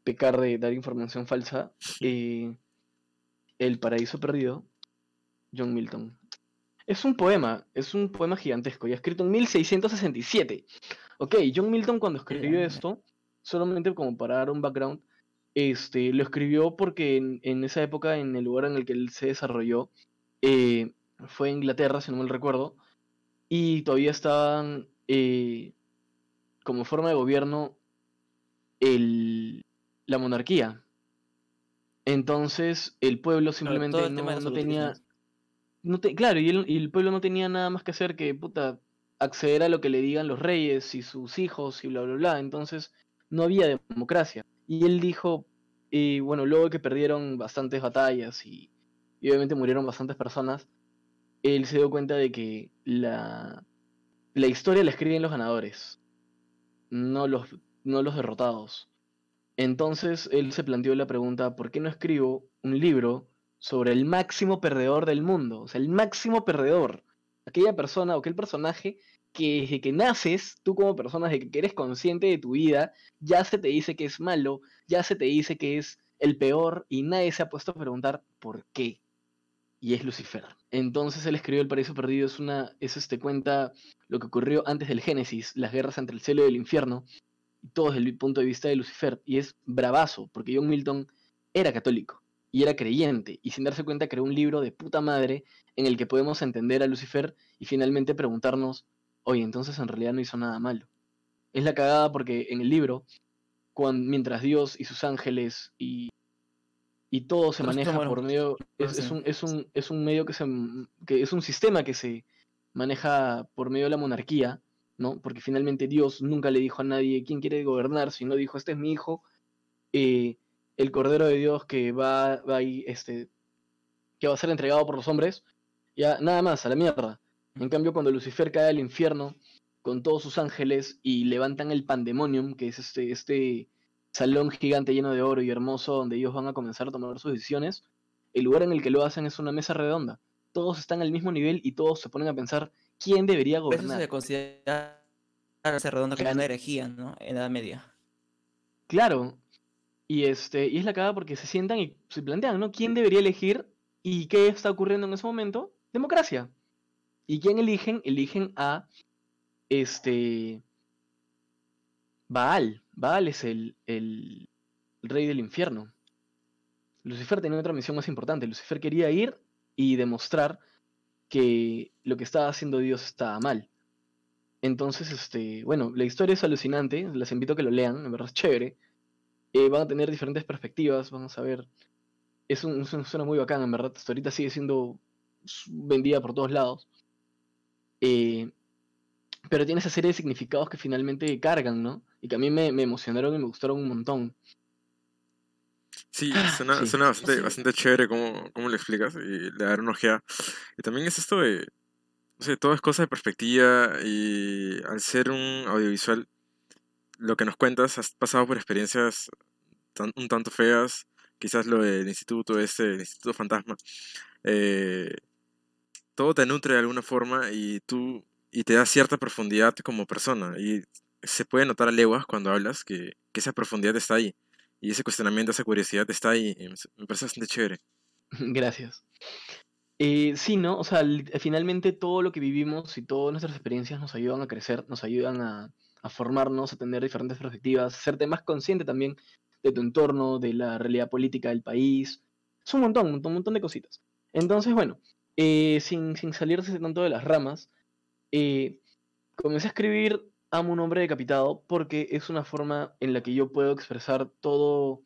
pecar de dar información falsa. Eh, el paraíso perdido, John Milton. Es un poema, es un poema gigantesco, y escrito en 1667. Ok, John Milton cuando escribió esto, solamente como para dar un background, este, lo escribió porque en, esa época, en el lugar en el que él se desarrolló, eh, fue Inglaterra, si no mal recuerdo, y todavía estaban eh, como forma de gobierno el, la monarquía. Entonces el pueblo simplemente no, tenía claro, y el, pueblo no tenía nada más que hacer que, puta, acceder a lo que le digan los reyes y sus hijos y bla, bla, bla. Entonces, no había democracia. Y él dijo, y bueno, luego que perdieron bastantes batallas y, obviamente murieron bastantes personas, él se dio cuenta de que la, la historia la escriben los ganadores, no los, no los derrotados. Entonces él se planteó la pregunta, ¿por qué no escribo un libro sobre el máximo perdedor del mundo. O sea, el máximo perdedor. Aquella persona o aquel personaje que desde que naces, tú como persona, desde que eres consciente de tu vida, ya se te dice que es malo, ya se te dice que es el peor y nadie se ha puesto a preguntar por qué. Y es Lucifer. Entonces él escribió El Paraíso Perdido, es una, es este cuenta lo que ocurrió antes del Génesis, las guerras entre el cielo y el infierno, y todo desde el punto de vista de Lucifer. Y es bravazo, porque John Milton era católico y era creyente, y sin darse cuenta creó un libro de puta madre en el que podemos entender a Lucifer y finalmente preguntarnos, oye, entonces en realidad no hizo nada malo. Es la cagada porque en el libro, cuando, mientras Dios y sus ángeles y, y todo se maneja por medio, es, un, es, un, es un medio que se, que es un sistema que se maneja por medio de la monarquía, ¿no? Porque finalmente Dios nunca le dijo a nadie quién quiere gobernar, sino dijo, este es mi hijo, eh, el Cordero de Dios que va, va este, que va a ser entregado por los hombres, ya nada más, a la mierda. En cambio, cuando Lucifer cae al infierno con todos sus ángeles y levantan el pandemonium, que es este, este salón gigante lleno de oro y hermoso donde ellos van a comenzar a tomar sus decisiones, el lugar en el que lo hacen es una mesa redonda. Todos están al mismo nivel y todos se ponen a pensar quién debería gobernar. Eso se considera mesa redonda como una herejía, ¿no? En la Edad Media. Claro, y, este, y es la cagada porque se sientan y se plantean, ¿no? ¿Quién debería elegir y qué está ocurriendo en ese momento? Democracia. ¿Y quién eligen? Eligen a este Baal. Baal es el, el, rey del infierno. Lucifer tenía otra misión más importante. Lucifer quería ir y demostrar que lo que estaba haciendo Dios estaba mal. Entonces, este, bueno, la historia es alucinante, les invito a que lo lean, en verdad es chévere. Eh, van a tener diferentes perspectivas, vamos a ver. Es, un, zona muy bacana, en verdad. Hasta ahorita sigue siendo vendida por todos lados. Eh, pero tiene esa serie de significados que finalmente cargan, ¿no? Y que a mí me, emocionaron y me gustaron un montón. Sí, suena, suena bastante, bastante, chévere cómo, cómo, lo explicas y le dar una ojeada. Y también es esto de todo es cosa de perspectiva y al ser un audiovisual, lo que nos cuentas, has pasado por experiencias un tanto feas, quizás lo del instituto este, el instituto fantasma, eh, todo te nutre de alguna forma y tú y te da cierta profundidad como persona y se puede notar a leguas cuando hablas que, que esa profundidad está ahí y ese cuestionamiento, esa curiosidad está ahí me parece bastante chévere. Gracias. Eh, sí, ¿no? O sea, finalmente todo lo que vivimos y todas nuestras experiencias nos ayudan a crecer, nos ayudan a, a formarnos, a tener diferentes perspectivas, a serte más consciente también de tu entorno, de la realidad política del país. Es un montón, un montón, un montón de cositas. Entonces, bueno, eh, sin, sin salirse tanto de las ramas, eh, comencé a escribir Amo un hombre decapitado porque es una forma en la que yo puedo expresar todo,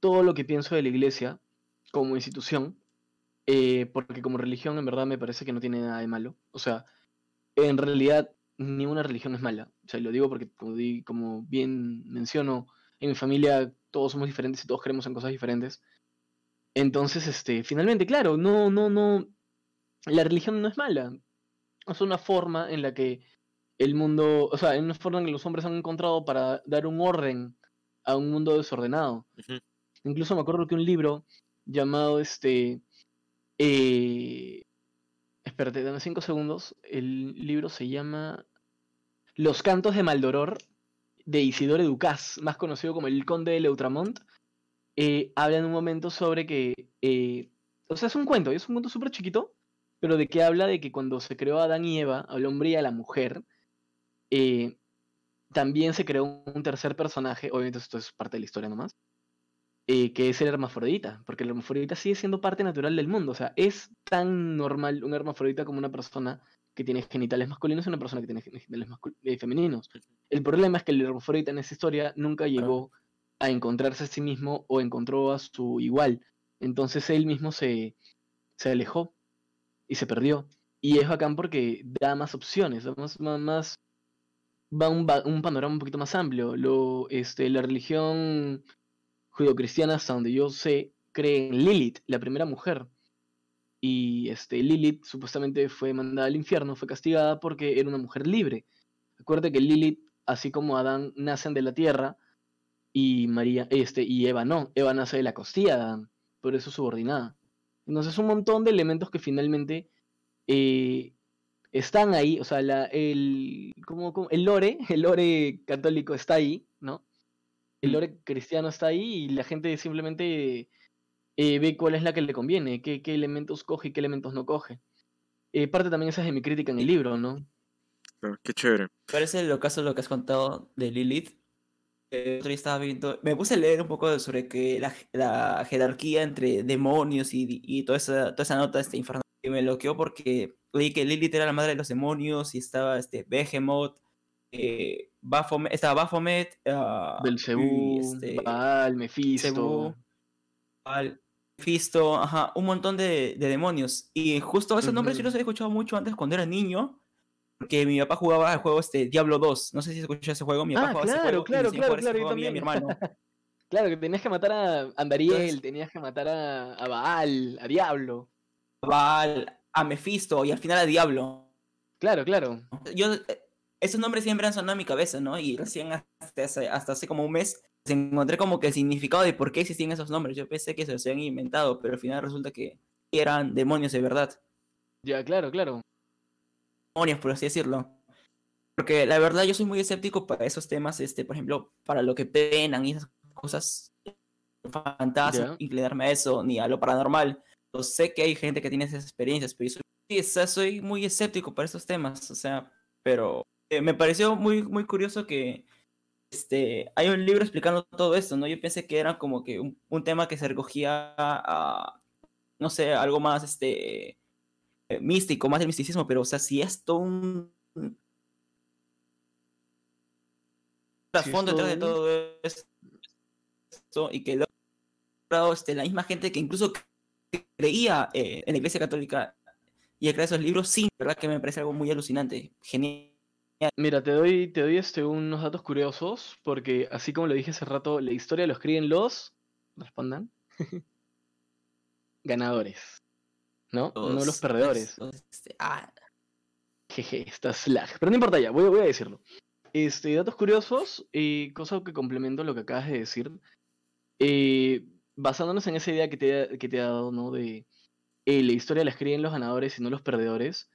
todo lo que pienso de la iglesia como institución, eh, porque como religión en verdad me parece que no tiene nada de malo. O sea, en realidad ninguna religión es mala. O sea, lo digo porque como, como bien menciono, en mi familia todos somos diferentes y todos creemos en cosas diferentes. Entonces, este, finalmente, claro, no, no, no, la religión no es mala. Es una forma en la que el mundo, o sea, es una forma en que los hombres han encontrado para dar un orden a un mundo desordenado. Incluso me acuerdo que un libro llamado este, eh, espérate, dame cinco segundos, el libro se llama Los cantos de Maldoror de Isidore Ducas, más conocido como el Conde de Leutramont, eh, habla en un momento sobre que, eh, o sea, es un cuento, es un cuento súper chiquito, pero de que habla de que cuando se creó Adán y Eva, al hombre y a la mujer, eh, también se creó un tercer personaje, obviamente esto es parte de la historia nomás, que es el hermafrodita, porque el hermafrodita sigue siendo parte natural del mundo, o sea, es tan normal un hermafrodita como una persona que tiene genitales masculinos y una persona que tiene genitales femeninos. El problema es que el hermafrodita en esa historia nunca llegó a encontrarse a sí mismo o encontró a su igual. Entonces él mismo se, se alejó y se perdió. Y es bacán porque da más opciones, más, más, va un, un, panorama un poquito más amplio. Lo, este, la religión judio-cristiana, hasta donde yo sé, cree en Lilith, la primera mujer. Y este, Lilith supuestamente fue mandada al infierno, fue castigada porque era una mujer libre. Acuérdate que Lilith, así como Adán, nacen de la tierra y María, este, y Eva no. Eva nace de la costilla de Adán, por eso subordinada. Entonces un montón de elementos que finalmente eh, están ahí, o sea, la, el, como, el lore, el lore católico está ahí, ¿no? El mm. lore cristiano está ahí y la gente simplemente eh, ve cuál es la que le conviene, qué, qué, elementos coge y qué elementos no coge. Eh, parte también esa es de mi crítica en el libro, ¿no? qué chévere. Parece lo caso lo que has contado de Lilith. Eh, estaba viendo, me puse a leer un poco sobre que la, la jerarquía entre demonios y, y, toda, esa, toda esa nota este infernal y me bloqueó porque leí que Lilith era la madre de los demonios y estaba este Behemoth, eh, Baphomet, estaba Baphomet, uh, Belzebú, este, Baal, Mephisto, Baal, Fisto, ajá, un montón de, de demonios. Y justo esos nombres yo los había escuchado mucho antes cuando era niño. Porque mi papá jugaba al juego este Diablo 2. No sé si escuchó ese juego. Mi papá ah, jugaba claro, ese juego. Claro, claro, claro. A mí, a mi hermano. claro, que tenías que matar a Andariel, tenías que matar a, a Baal, a Diablo. A Baal, a Mephisto y al final a Diablo. Claro, claro. Yo, eh, esos nombres siempre han sonado en mi cabeza, ¿no? Y recién hasta hace, hasta hace como un mes encontré como que el significado de por qué existían esos nombres. Yo pensé que se los habían inventado, pero al final resulta que eran demonios de verdad. Ya, claro, claro. Por así decirlo. Porque la verdad yo soy muy escéptico para esos temas, este, por ejemplo, para lo que penan y esas cosas fantásticas, inclinarme a eso, ni a lo paranormal. Yo sé que hay gente que tiene esas experiencias, pero yo soy, soy muy escéptico para esos temas, o sea, pero eh, me pareció muy, muy curioso que este, hay un libro explicando todo esto, ¿no? Yo pensé que era como que un, tema que se recogía a, no sé, algo más, este, eh, místico, más del misticismo, pero, o sea, si esto un trasfondo detrás de todo esto y que lo este, la misma gente que incluso creía eh, en la Iglesia Católica y crear esos libros, sí, verdad que me parece algo muy alucinante, genial Mira, te doy, te doy este, unos datos curiosos, porque así como lo dije hace rato, la historia lo escriben los. Respondan. ganadores. ¿No? no los perdedores. Este, ah, jeje, está slag. Pero no importa ya, voy, voy a decirlo. Este, datos curiosos, eh, cosa que complemento lo que acabas de decir. Eh, basándonos en esa idea que te, que te he dado, ¿no? De eh, la historia la escriben los ganadores y no los perdedores.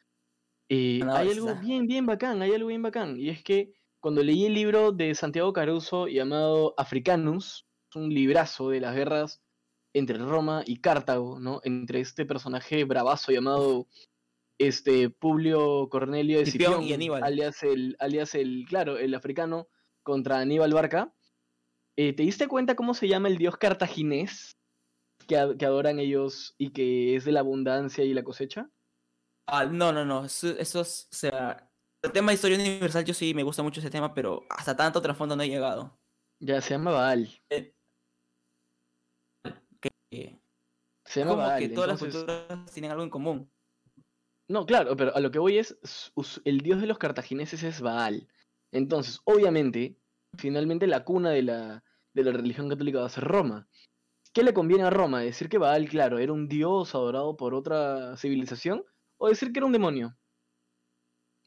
hay algo bien, bien bacán, hay algo bien bacán. Y es que cuando leí el libro de Santiago Caruso llamado Africanus, un librazo de las guerras entre Roma y Cartago, ¿no? Entre este personaje bravazo llamado este Publio Cornelio de Cipión, y Aníbal. alias el, alias el, claro, el africano contra Aníbal Barca. Eh, ¿Te diste cuenta cómo se llama el dios cartaginés que, que, adoran ellos y que es de la abundancia y la cosecha? Ah, no, no, no, eso, eso es, o sea, el tema de historia universal, yo sí me gusta mucho ese tema, pero hasta tanto trasfondo no he llegado. Ya, se llama Baal. Eh, se llama Como que todas las culturas tienen algo en común. No, claro, pero a lo que voy es, el dios de los cartagineses es Baal. Entonces, obviamente, finalmente la cuna de la, de la religión católica va a ser Roma. ¿Qué le conviene a Roma? ¿Decir que Baal, claro, era un dios adorado por otra civilización? ¿O decir que era un demonio?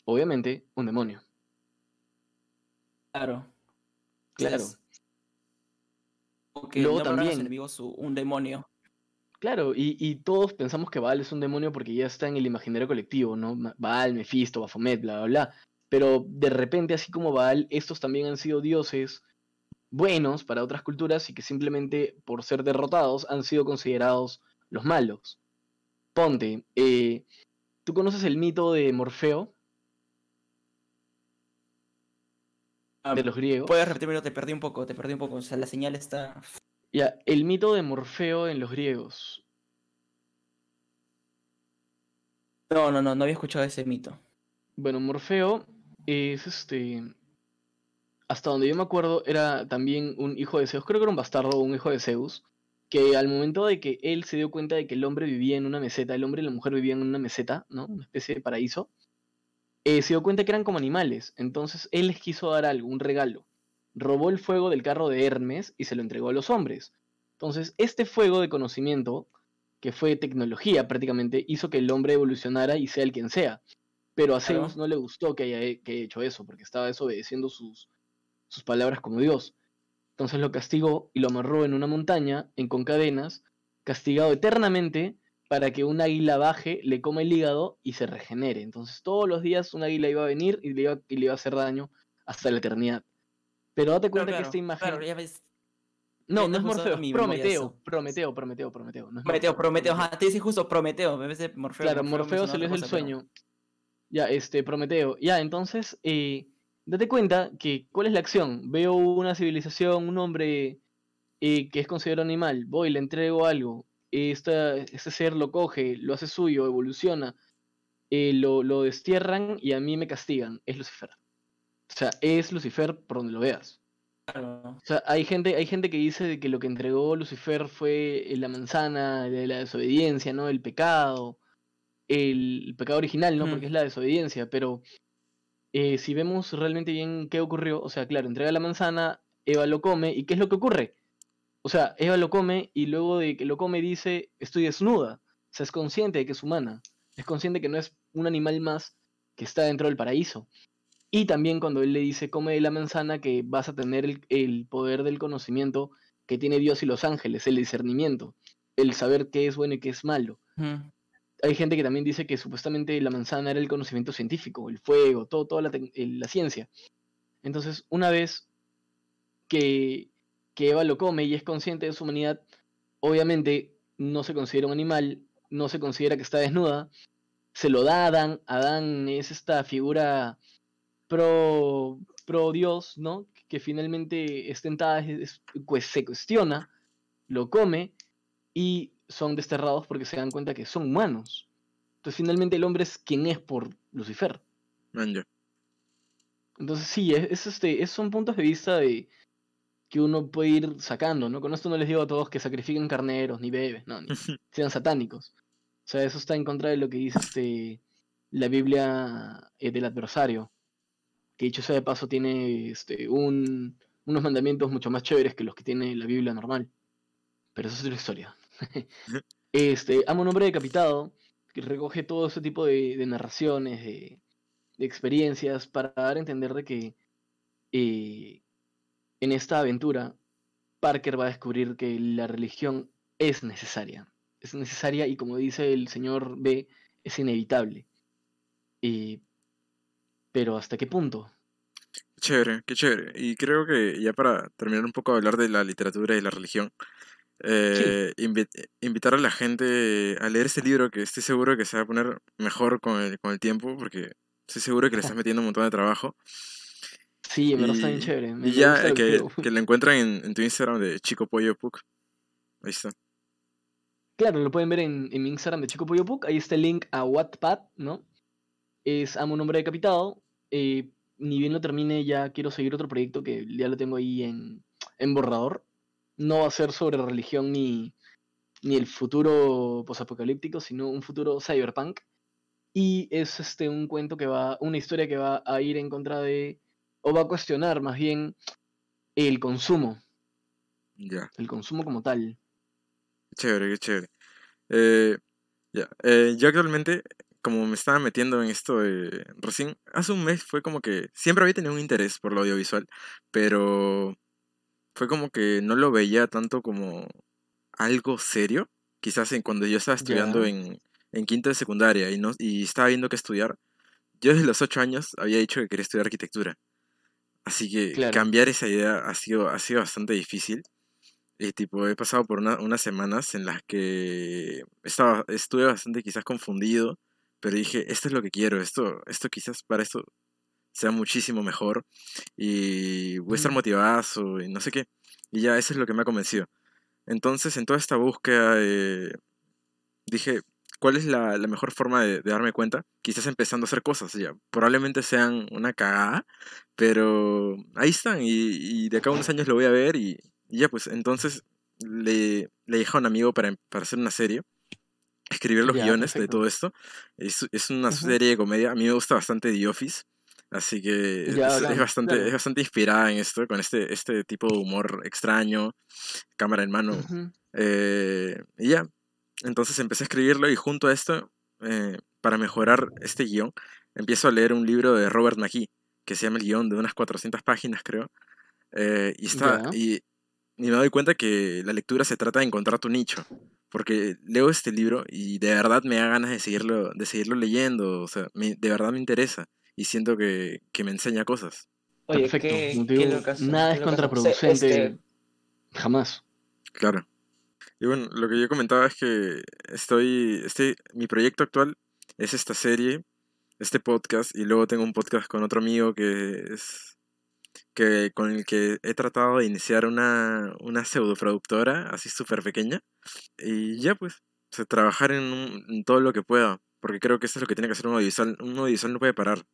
obviamente, un demonio. Claro. Claro. Porque Luego también. enemigos un demonio. Claro, y, todos pensamos que Baal es un demonio porque ya está en el imaginario colectivo, ¿no? Baal, Mephisto, Baphomet, bla, bla, bla. Pero de repente, así como Baal, estos también han sido dioses buenos para otras culturas y que simplemente por ser derrotados han sido considerados los malos. Ponte, eh, ¿tú conoces el mito de Morfeo? Ah, de los griegos. Puedes repetirme, te perdí un poco, te perdí un poco. O sea, la señal está. Ya, el mito de Morfeo en los griegos. No, no, no, no había escuchado ese mito. Bueno, Morfeo es este. Hasta donde yo me acuerdo, era también un hijo de Zeus. Creo que era un bastardo o un hijo de Zeus. Que al momento de que él se dio cuenta de que el hombre vivía en una meseta, el hombre y la mujer vivían en una meseta, ¿no? Una especie de paraíso eh, se dio cuenta que eran como animales, entonces él les quiso dar algo, un regalo. Robó el fuego del carro de Hermes y se lo entregó a los hombres. Entonces, este fuego de conocimiento, que fue tecnología prácticamente, hizo que el hombre evolucionara y sea el quien sea. Pero a Zeus no le gustó que haya, hecho eso, porque estaba desobedeciendo sus, sus palabras como Dios. Entonces lo castigó y lo amarró en una montaña, en con cadenas, castigado eternamente para que un águila baje, le come el hígado y se regenere. Entonces todos los días un águila iba a venir y le iba, y le iba a hacer daño hasta la eternidad. Pero date cuenta que esta imagen... No, no es Morfeo, Prometeo, Prometeo, Prometeo, Prometeo. No Prometeo, Prometeo, ajá, te dice justo Prometeo, me parece Morfeo. Claro, Morfeo, se le del sueño. Ya, este, Prometeo. Ya, entonces, eh, date cuenta que, ¿cuál es la acción? Veo una civilización, un hombre eh, que es considerado animal, voy, le entrego algo, este ser lo coge, lo hace suyo, evoluciona, eh, lo, lo, destierran y a mí me castigan. Es Lucifer. O sea, es Lucifer por donde lo veas. O sea, hay gente, hay gente que dice que lo que entregó Lucifer fue la manzana de la desobediencia, ¿no? El pecado. El, pecado original, ¿no? Porque es la desobediencia. Pero eh, si vemos realmente bien qué ocurrió, o sea, claro, entrega la manzana, Eva lo come, ¿y qué es lo que ocurre? O sea, Eva lo come y luego de que lo come dice, estoy desnuda. O sea, es consciente de que es humana. Es consciente que no es un animal más que está dentro del paraíso. Y también cuando él le dice, come de la manzana, que vas a tener el, poder del conocimiento que tiene Dios y los ángeles, el discernimiento, el saber qué es bueno y qué es malo. Hay gente que también dice que supuestamente la manzana era el conocimiento científico, el fuego, todo, toda la, la ciencia. Entonces, una vez que que Eva lo come y es consciente de su humanidad, obviamente no se considera un animal, no se considera que está desnuda, se lo da a Adán, Adán es esta figura pro, pro Dios, ¿no? Que finalmente es tentada, pues se cuestiona, lo come y son desterrados porque se dan cuenta que son humanos. Entonces finalmente el hombre es quien es por Lucifer. Entonces sí, es, este, es, son puntos de vista de, que uno puede ir sacando, ¿no? Con esto no les digo a todos que sacrifiquen carneros, ni bebés, no, ni sean satánicos. O sea, eso está en contra de lo que dice este, la Biblia eh, del adversario. Que dicho sea de paso, tiene este, un, unos mandamientos mucho más chéveres que los que tiene la Biblia normal. Pero eso es otra historia. este, amo un hombre decapitado que recoge todo ese tipo de, de narraciones, de, de experiencias, para dar a entender de que eh, en esta aventura Parker va a descubrir que la religión es necesaria. Es necesaria y como dice el señor B, es inevitable. Eh, pero ¿hasta qué punto? Qué chévere, qué chévere. Y creo que ya para terminar un poco a hablar de la literatura y la religión, eh, invitar a la gente a leer este libro que estoy seguro que se va a poner mejor con el, con el tiempo, porque estoy seguro que le estás metiendo un montón de trabajo. Sí, me lo está bien chévere. y ya que, que, lo encuentran en, tu Instagram de Chico Pollo Puc. Ahí está. Claro, lo pueden ver en, en mi Instagram de Chico Pollo Puc. Ahí está el link a Wattpad, ¿no? Es Amo un hombre decapitado. Eh, ni bien lo termine, ya quiero seguir otro proyecto que ya lo tengo ahí en, en borrador. No va a ser sobre religión ni, ni el futuro posapocalíptico, sino un futuro cyberpunk. Y es este un cuento que va, una historia que va a ir en contra de o va a cuestionar más bien el consumo. Ya. El consumo como tal. Qué chévere, qué chévere. Eh, ya. Eh, yo actualmente, como me estaba metiendo en esto de, recién, hace un mes fue como que siempre había tenido un interés por lo audiovisual, pero fue como que no lo veía tanto como algo serio. Quizás en, cuando yo estaba estudiando en, en quinto de secundaria y, no, y estaba viendo que estudiar, yo desde los ocho años había dicho que quería estudiar arquitectura. Así que cambiar esa idea ha sido, ha sido bastante difícil. Y tipo, he pasado por unas semanas en las que estaba, estuve bastante quizás confundido, pero dije, esto es lo que quiero, esto, esto quizás para esto sea muchísimo mejor y voy a estar motivado y no sé qué. Y ya eso es lo que me ha convencido. Entonces, en toda esta búsqueda, eh, dije, ¿cuál es la, mejor forma de, darme cuenta? Quizás empezando a hacer cosas, ya. Probablemente sean una cagada, pero ahí están y, de acá a unos años lo voy a ver y, ya, pues entonces le, le dije a un amigo para, para hacer una serie escribir los guiones de todo esto. Es, es una serie de comedia. A mí me gusta bastante The Office. Así que es, bastante, es bastante inspirada en esto, con este, este tipo de humor extraño, cámara en mano. Eh, y ya, entonces empecé a escribirlo y junto a esto, eh, para mejorar este guion, empiezo a leer un libro de Robert McKee, que se llama El guion, de unas 400 páginas creo. Eh, y, está, y, me doy cuenta que la lectura se trata de encontrar tu nicho. Porque leo este libro y de verdad me da ganas de seguirlo, de seguirlo leyendo. O sea, de verdad me interesa. Y siento que, que me enseña cosas. Oye, Perfecto. nada es contraproducente. Este Jamás. Claro. Y bueno, lo que yo comentaba es que estoy, este, mi proyecto actual es esta serie, este podcast, y luego tengo un podcast con otro amigo que es que con el que he tratado de iniciar una, una pseudo productora, así súper pequeña, y ya pues, trabajar en, todo lo que pueda, porque creo que eso es lo que tiene que hacer un audiovisual, un audiovisual no puede parar,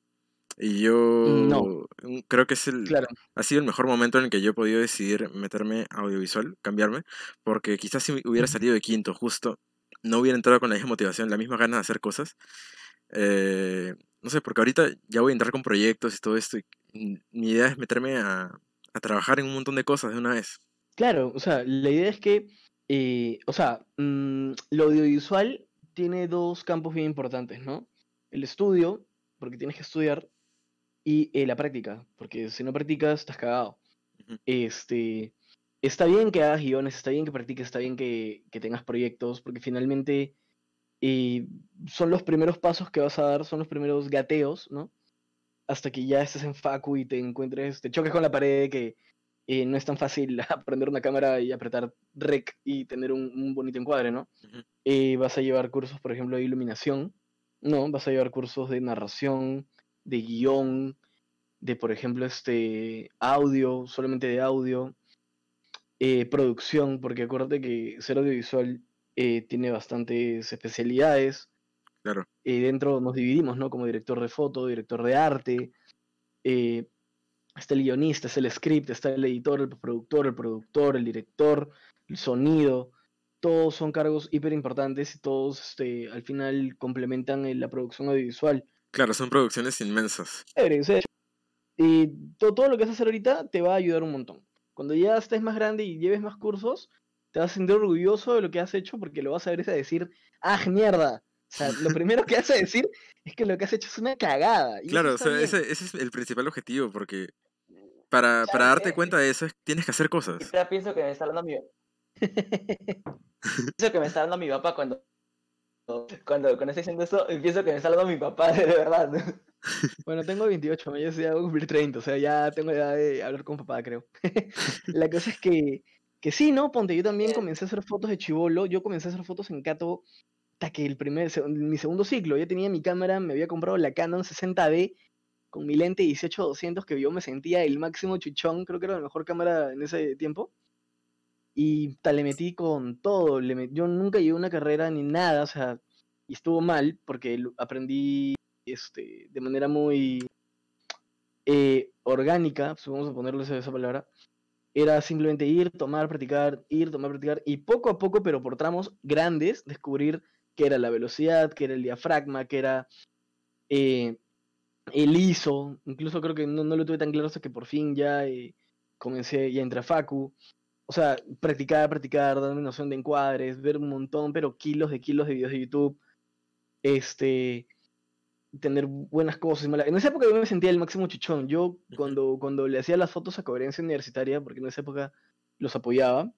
y yo creo que es el, ha sido el mejor momento en el que yo he podido decidir meterme a audiovisual, cambiarme, porque quizás si hubiera salido de quinto justo, no hubiera entrado con la misma motivación, la misma ganas de hacer cosas. Eh, no sé, porque ahorita ya voy a entrar con proyectos y todo esto, y mi idea es meterme a, a trabajar en un montón de cosas de una vez. Claro, o sea, la idea es que, eh, o sea, mm, lo audiovisual tiene dos campos bien importantes, ¿no? El estudio, porque tienes que estudiar, y eh, la práctica, porque si no practicas, estás cagado. Este, está bien que hagas guiones, está bien que practiques, está bien que, tengas proyectos, porque finalmente eh, son los primeros pasos que vas a dar, son los primeros gateos, ¿no? Hasta que ya estés en facu y te encuentres, te choques con la pared, que eh, no es tan fácil aprender una cámara y apretar rec y tener un, bonito encuadre, ¿no? vas a llevar cursos, por ejemplo, de iluminación, ¿no? Vas a llevar cursos de narración, de guion, de por ejemplo este audio, solamente de audio, eh, producción, porque acuérdate que ser audiovisual eh, tiene bastantes especialidades. Claro. y dentro nos dividimos, ¿no? Como director de foto, director de arte, eh, está el guionista, está el script, está el editor, el productor, el productor, el director, el sonido. Todos son cargos hiper importantes y todos este, al final complementan la producción audiovisual. Claro, son producciones inmensas. y todo, todo, lo que vas a hacer ahorita te va a ayudar un montón. Cuando ya estés más grande y lleves más cursos, te vas a sentir orgulloso de lo que has hecho porque lo vas a ver y a decir, ¡ah, mierda! O sea, lo primero que hace decir es que lo que has hecho es una cagada. claro, o sea, ese, ese, es el principal objetivo, porque para, para darte cuenta de eso tienes que hacer cosas. Ya pienso que me está hablando mi pienso que me está hablando mi papá cuando cuando, cuando estoy diciendo eso, pienso que me está hablando mi papá, de verdad. Bueno, tengo 28, yo ya voy a cumplir 30, o sea, ya tengo edad de hablar con papá, creo. La cosa es que, que sí, ¿no? Ponte, yo también comencé a hacer fotos de chivolo, yo comencé a hacer fotos en Cato hasta que el primer, mi segundo ciclo, ya tenía mi cámara, me había comprado la Canon 60D con mi lente 18-200 que yo me sentía el máximo chuchón, creo que era la mejor cámara en ese tiempo. Y tal, le metí con todo, le yo nunca llevé una carrera ni nada, o sea, y estuvo mal porque aprendí este, de manera muy eh, orgánica, pues, vamos a ponerle esa palabra, era simplemente ir, tomar, practicar, ir, tomar, practicar, y poco a poco, pero por tramos grandes, descubrir qué era la velocidad, qué era el diafragma, qué era eh, el ISO, incluso creo que no, lo tuve tan claro hasta que por fin ya eh, comencé, ya entré a Facu, o sea, practicar, practicar, darme noción de encuadres, ver un montón, pero kilos de kilos de videos de YouTube, este, tener buenas cosas y malas. En esa época yo me sentía el máximo chichón. Yo cuando, cuando le hacía las fotos a coherencia universitaria, porque en esa época los apoyaba,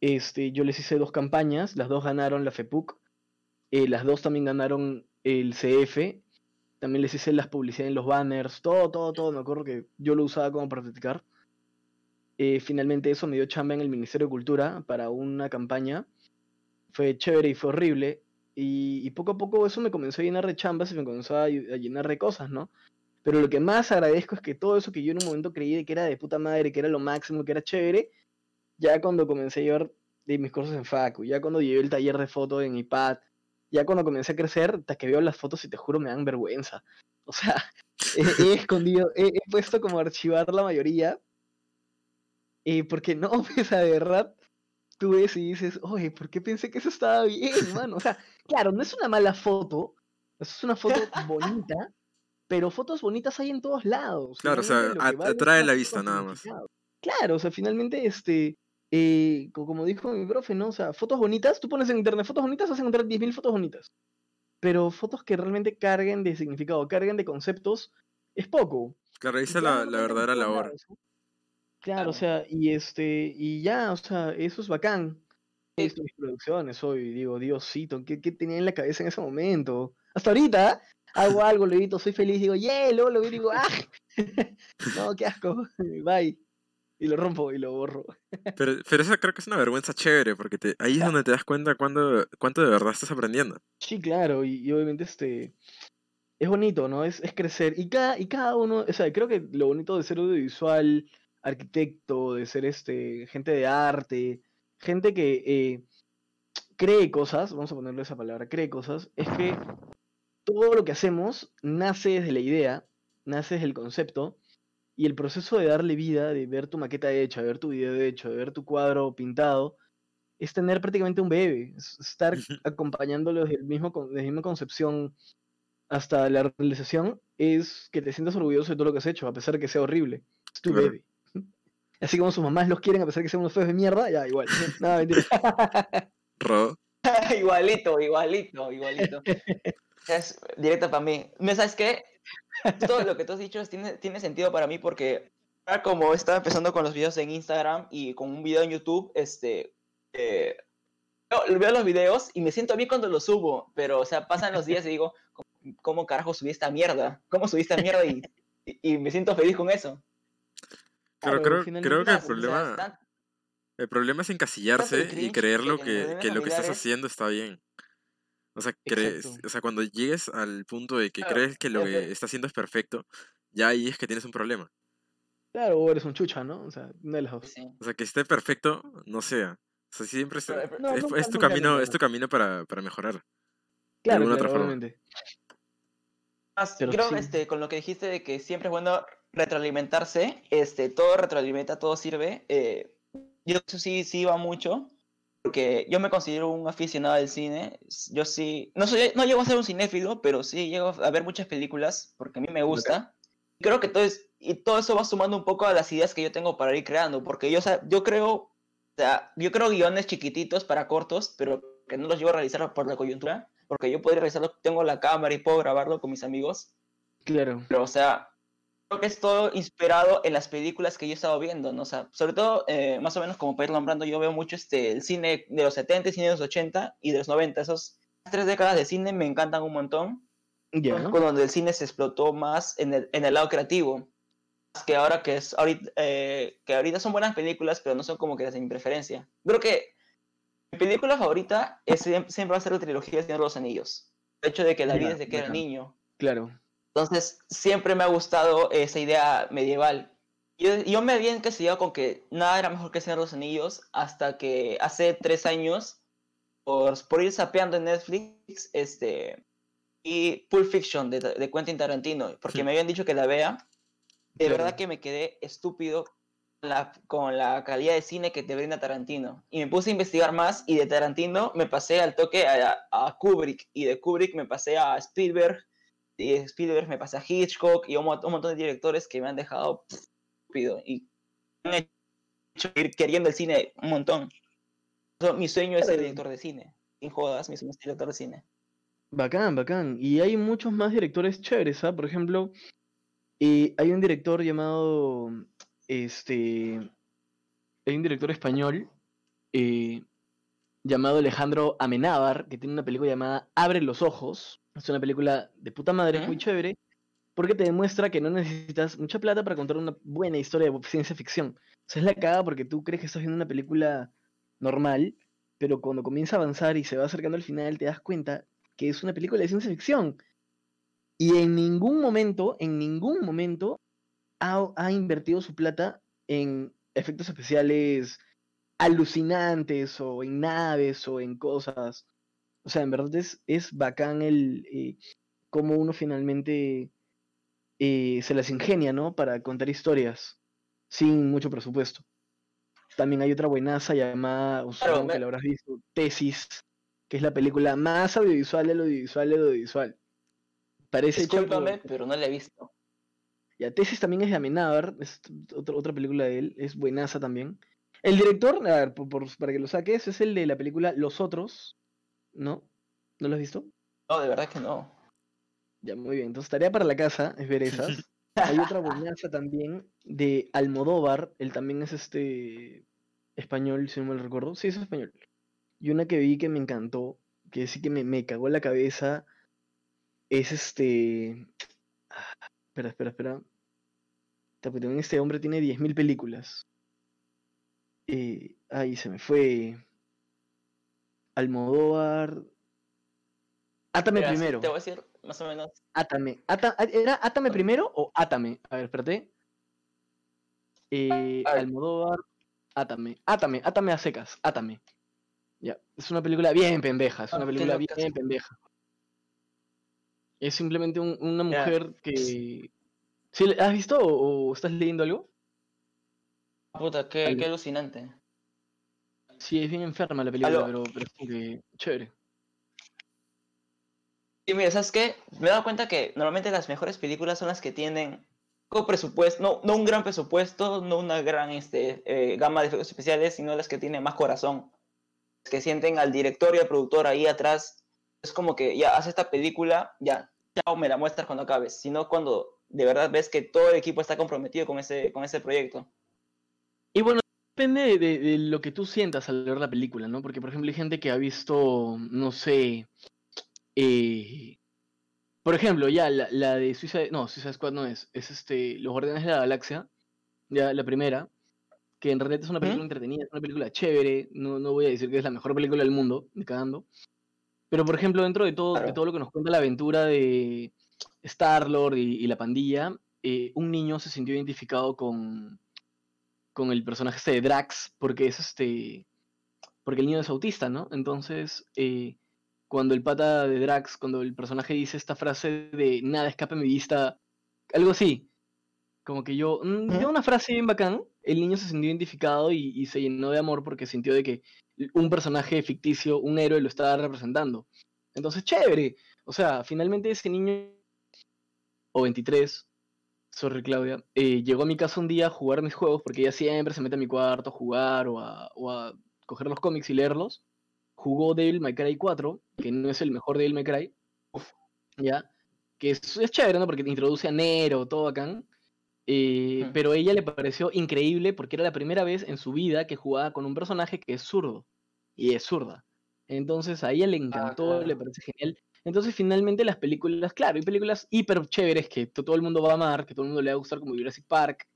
este, yo les hice dos campañas, las dos ganaron la FEPUC, eh, las dos también ganaron el CF, también les hice las publicidades en los banners, todo, todo, todo, me acuerdo que yo lo usaba como para practicar. Eh, finalmente eso me dio chamba en el Ministerio de Cultura para una campaña. Fue chévere y fue horrible. Y, poco a poco eso me comenzó a llenar de chambas y me comenzó a, llenar de cosas, ¿no? Pero lo que más agradezco es que todo eso que yo en un momento creí que era de puta madre, que era lo máximo, que era chévere, ya cuando comencé a llevar de mis cursos en Facu, ya cuando llevé el taller de foto en iPad, ya cuando comencé a crecer, hasta que veo las fotos y te juro me dan vergüenza. O sea, he, escondido, he, puesto como archivar la mayoría, eh, porque no, pues de verdad, tú ves y dices, oye, ¿por qué pensé que eso estaba bien, mano? O sea, claro, no es una mala foto, es una foto bonita, pero fotos bonitas hay en todos lados. Claro, o sea, atrae la vista nada más. Claro, o sea, finalmente, este, eh, como dijo mi profe, ¿no? O sea, fotos bonitas, tú pones en internet fotos bonitas, vas a encontrar 10.000 fotos bonitas. Pero fotos que realmente carguen de significado, carguen de conceptos, es poco. Claro, ahí está la, la verdadera labor. Claro, o sea, y este, y ya, o sea, eso es bacán. He visto mis producciones hoy, digo, Diosito, ¿qué, ¿qué, tenía en la cabeza en ese momento? Hasta ahorita hago algo, lo edito, soy feliz, digo, yeah, luego lo vi, digo, ah, no, qué asco, bye. Y lo rompo y lo borro. pero, pero eso creo que es una vergüenza chévere, porque te, ahí es donde te das cuenta cuando, cuánto de verdad estás aprendiendo. Sí, claro, y, obviamente este es bonito, ¿no? Es, es crecer. Y cada, y cada uno, o sea, creo que lo bonito de ser audiovisual arquitecto, de ser este, gente de arte, gente que eh, cree cosas, vamos a ponerle esa palabra, cree cosas, es que todo lo que hacemos nace desde la idea, nace desde el concepto, y el proceso de darle vida, de ver tu maqueta hecha, de ver tu video hecho, de ver tu cuadro pintado, es tener prácticamente un bebé, es estar acompañándolo desde, el mismo, desde la misma concepción hasta la realización, es que te sientas orgulloso de todo lo que has hecho, a pesar de que sea horrible. Es tu bebé. Así como sus mamás los quieren a pesar de que sean unos feos de mierda, ya, igual. Nada, mentira. igualito, igualito, igualito. Es directo para mí. ¿Me sabes qué? Todo lo que tú has dicho tiene, tiene sentido para mí porque como estaba empezando con los videos en Instagram y con un video en YouTube, este, eh, veo los videos y me siento bien cuando los subo, pero, o sea, pasan los días y digo, ¿cómo, carajo subí esta mierda? ¿Cómo subí esta mierda? y, y me siento feliz con eso. Pero creo, creo que el problema, el problema es encasillarse y creer lo que, que lo que estás haciendo está bien. O sea, crees, o sea, cuando llegues al punto de que crees que lo que estás haciendo es perfecto, ya ahí es que tienes un problema. Claro, o eres un chucha, ¿no? O sea, no O sea, que esté perfecto, no sea. O sea, siempre es, es, tu camino, es tu camino para, para mejorar. Claro, de otra forma. creo, este, con lo que dijiste de que siempre es bueno retroalimentarse, este, todo retroalimenta, todo sirve. Eh, yo sí, sí va mucho, porque yo me considero un aficionado del cine. Yo sí, no, soy, no llego a ser un cinéfilo, pero sí llego a ver muchas películas, porque a mí me gusta. Creo que todo, es, y todo eso va sumando un poco a las ideas que yo tengo para ir creando, porque yo, yo creo, o sea, yo creo guiones chiquititos para cortos, pero que no los llevo a realizar por la coyuntura, porque yo podría realizarlo, tengo la cámara y puedo grabarlo con mis amigos. Claro. Pero, o sea, creo que es todo inspirado en las películas que yo he estado viendo, ¿no? O sea, sobre todo, eh, más o menos como para ir nombrando, yo veo mucho este, el cine de los 70, el cine de los 80 y de los 90. Esos tres décadas de cine me encantan un montón. Ya. Con donde el cine se explotó más en el, en el lado creativo. Que ahora que es ahorita, eh, que ahorita son buenas películas, pero no son como que las de mi preferencia. Creo que mi película favorita es, siempre va a ser la trilogía de Señor de los Anillos. El hecho de que la vi desde que era niño. Claro. Entonces, siempre me ha gustado esa idea medieval. Yo, yo me había encasillado con que nada era mejor que Señor de los Anillos hasta que hace tres años, por, por ir sapeando en Netflix, este, y Pulp Fiction de, de Quentin Tarantino, porque me habían dicho que la vea. De verdad que me quedé estúpido la, con la calidad de cine que te brinda Tarantino. Y me puse a investigar más y de Tarantino me pasé al toque a, a Kubrick y de Kubrick me pasé a Spielberg Spielberg me pasé a Hitchcock y un, un montón de directores que me han dejado estúpido y me han hecho ir queriendo el cine un montón. mi sueño es ser director de cine. Sin jodas, mi sueño es director de cine. Bacán, bacán. Y hay muchos más directores chéveres, ¿ah? Por ejemplo, eh, hay un director llamado este, hay un director español eh, llamado Alejandro Amenábar, que tiene una película llamada Abre los Ojos. Es una película de puta madre, muy chévere, porque te demuestra que no necesitas mucha plata para contar una buena historia de ciencia ficción. O sea, es la caga porque tú crees que estás viendo una película normal, pero cuando comienza a avanzar y se va acercando al final, te das cuenta que es una película de ciencia ficción. Y en ningún momento, en ningún momento ha, invertido su plata en efectos especiales alucinantes o en naves o en cosas. O sea, en verdad es, es bacán el eh, cómo uno finalmente eh, se las ingenia, ¿no? Para contar historias sin mucho presupuesto. También hay otra buenaza llamada, claro, que la habrás visto, Tesis, que es la película más audiovisual de lo audiovisual de lo audiovisual. Parece Discúlpame, pero no la he visto. Ya, Tesis también es de Amenábar, es otra, otra película de él, es buenaza también. El director, a ver, para que lo saques, es el de la película Los Otros, ¿no? ¿No lo has visto? No, de verdad que no. Ya, muy bien. Entonces, tarea para la casa es ver esas. Hay otra buenaza también de Almodóvar, él también es este español, si no me lo recuerdo. Sí, es español. Y una que vi que me encantó, que sí que me, me cagó la cabeza, es este... Espera, espera, espera. Este hombre tiene 10.000 películas. Eh, ahí se me fue. Almodóvar. Átame primero. Te voy a decir más o menos. Átame. ¿Era Átame primero o Átame? A ver, espérate. Eh, Almodóvar. Átame. Átame. Átame a secas. Átame. Ya. Es una película bien pendeja. Es una ah, película bien pendeja. Es simplemente una mujer que... ¿Sí, ¿Has visto o, estás leyendo algo? Puta, qué, qué, alucinante. Sí, es bien enferma la película, pero, pero es como que chévere. Y mira, ¿sabes qué? Me he dado cuenta que normalmente las mejores películas son las que tienen poco presupuesto, no, no un gran presupuesto, no una gran este, eh, gama de efectos especiales, sino las que tienen más corazón. Que sienten al director y al productor ahí atrás es como que ya hace esta película, ya, chao, me la muestras cuando acabes, sino cuando de verdad ves que todo el equipo está comprometido con ese, con ese proyecto. Y bueno, depende de, lo que tú sientas al ver la película, ¿no? Porque, por ejemplo, hay gente que ha visto, no sé, eh, por ejemplo, ya la, la de Suiza, no, Suiza Squad no es, es este, Los Guardianes de la Galaxia, ya la primera, que en realidad es una película entretenida, es una película chévere, no, no voy a decir que es la mejor película del mundo, de cagando, pero, por ejemplo, dentro de todo, de todo lo que nos cuenta la aventura de Star-Lord y, la pandilla, eh, un niño se sintió identificado con, con el personaje este de Drax, porque es este. Porque el niño es autista, ¿no? Entonces, eh, cuando el pata de Drax, cuando el personaje dice esta frase de nada escape mi vista, algo así. Como que yo. Mm, una frase bien bacán. El niño se sintió identificado y, y se llenó de amor porque sintió de que un personaje ficticio, un héroe lo estaba representando. Entonces, chévere. O sea, finalmente ese niño, o 23, sorry Claudia, eh, llegó a mi casa un día a jugar mis juegos, porque ella siempre se mete a mi cuarto a jugar o a, o a coger los cómics y leerlos. jugó Devil May Cry 4, que no es el mejor Devil May Cry, ¿ya? Que es, es, chévere, ¿no? Porque te introduce a Nero, todo acá. Eh, pero a ella le pareció increíble porque era la primera vez en su vida que jugaba con un personaje que es zurdo. Y es zurda. Entonces a ella le ah, encantó, le parece genial. Entonces finalmente las películas, claro, hay películas hiper chéveres que todo el mundo va a amar, que todo el mundo le va a gustar como Jurassic Park,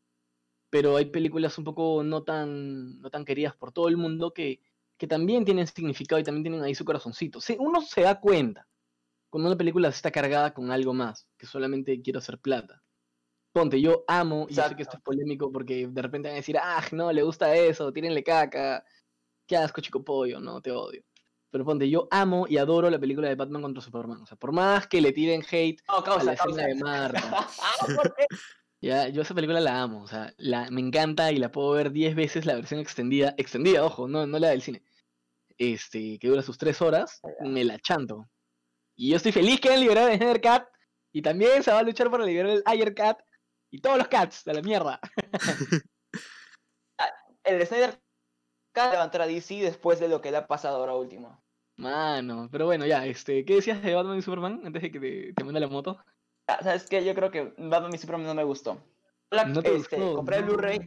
pero hay películas un poco no tan, no tan queridas por todo el mundo que, que también tienen significado y también tienen ahí su corazoncito. Sí, uno se da cuenta cuando una película está cargada con algo más, que solamente quiero hacer plata. Ponte, yo amo, y sé que esto es polémico porque de repente van a decir, ah, no, le gusta eso, tírenle caca, qué asco chico pollo, no, te odio. Pero ponte, yo amo y adoro la película de Batman contra Superman. O sea, por más que le tiren hate a la escena de Marta. ya, yo esa película la amo. O sea, la, me encanta y la puedo ver 10 veces la versión extendida. Extendida, ojo, no, no la del cine. Este, que dura sus 3 horas. Me la chanto. Y yo estoy feliz que hayan liberado el Snyder Cat. Y también se va a luchar para liberar el Ayer Cat. Y todos los cats de la mierda. Ah, el Snyder levantar a DC después de lo que le ha pasado ahora último. Mano, pero bueno, ya, este, ¿qué decías de Batman y Superman antes de que te, te mande la moto? Ah, ¿Sabes qué? Yo creo que Batman y Superman no me gustó. ¿No te este, Compré el Blu-ray.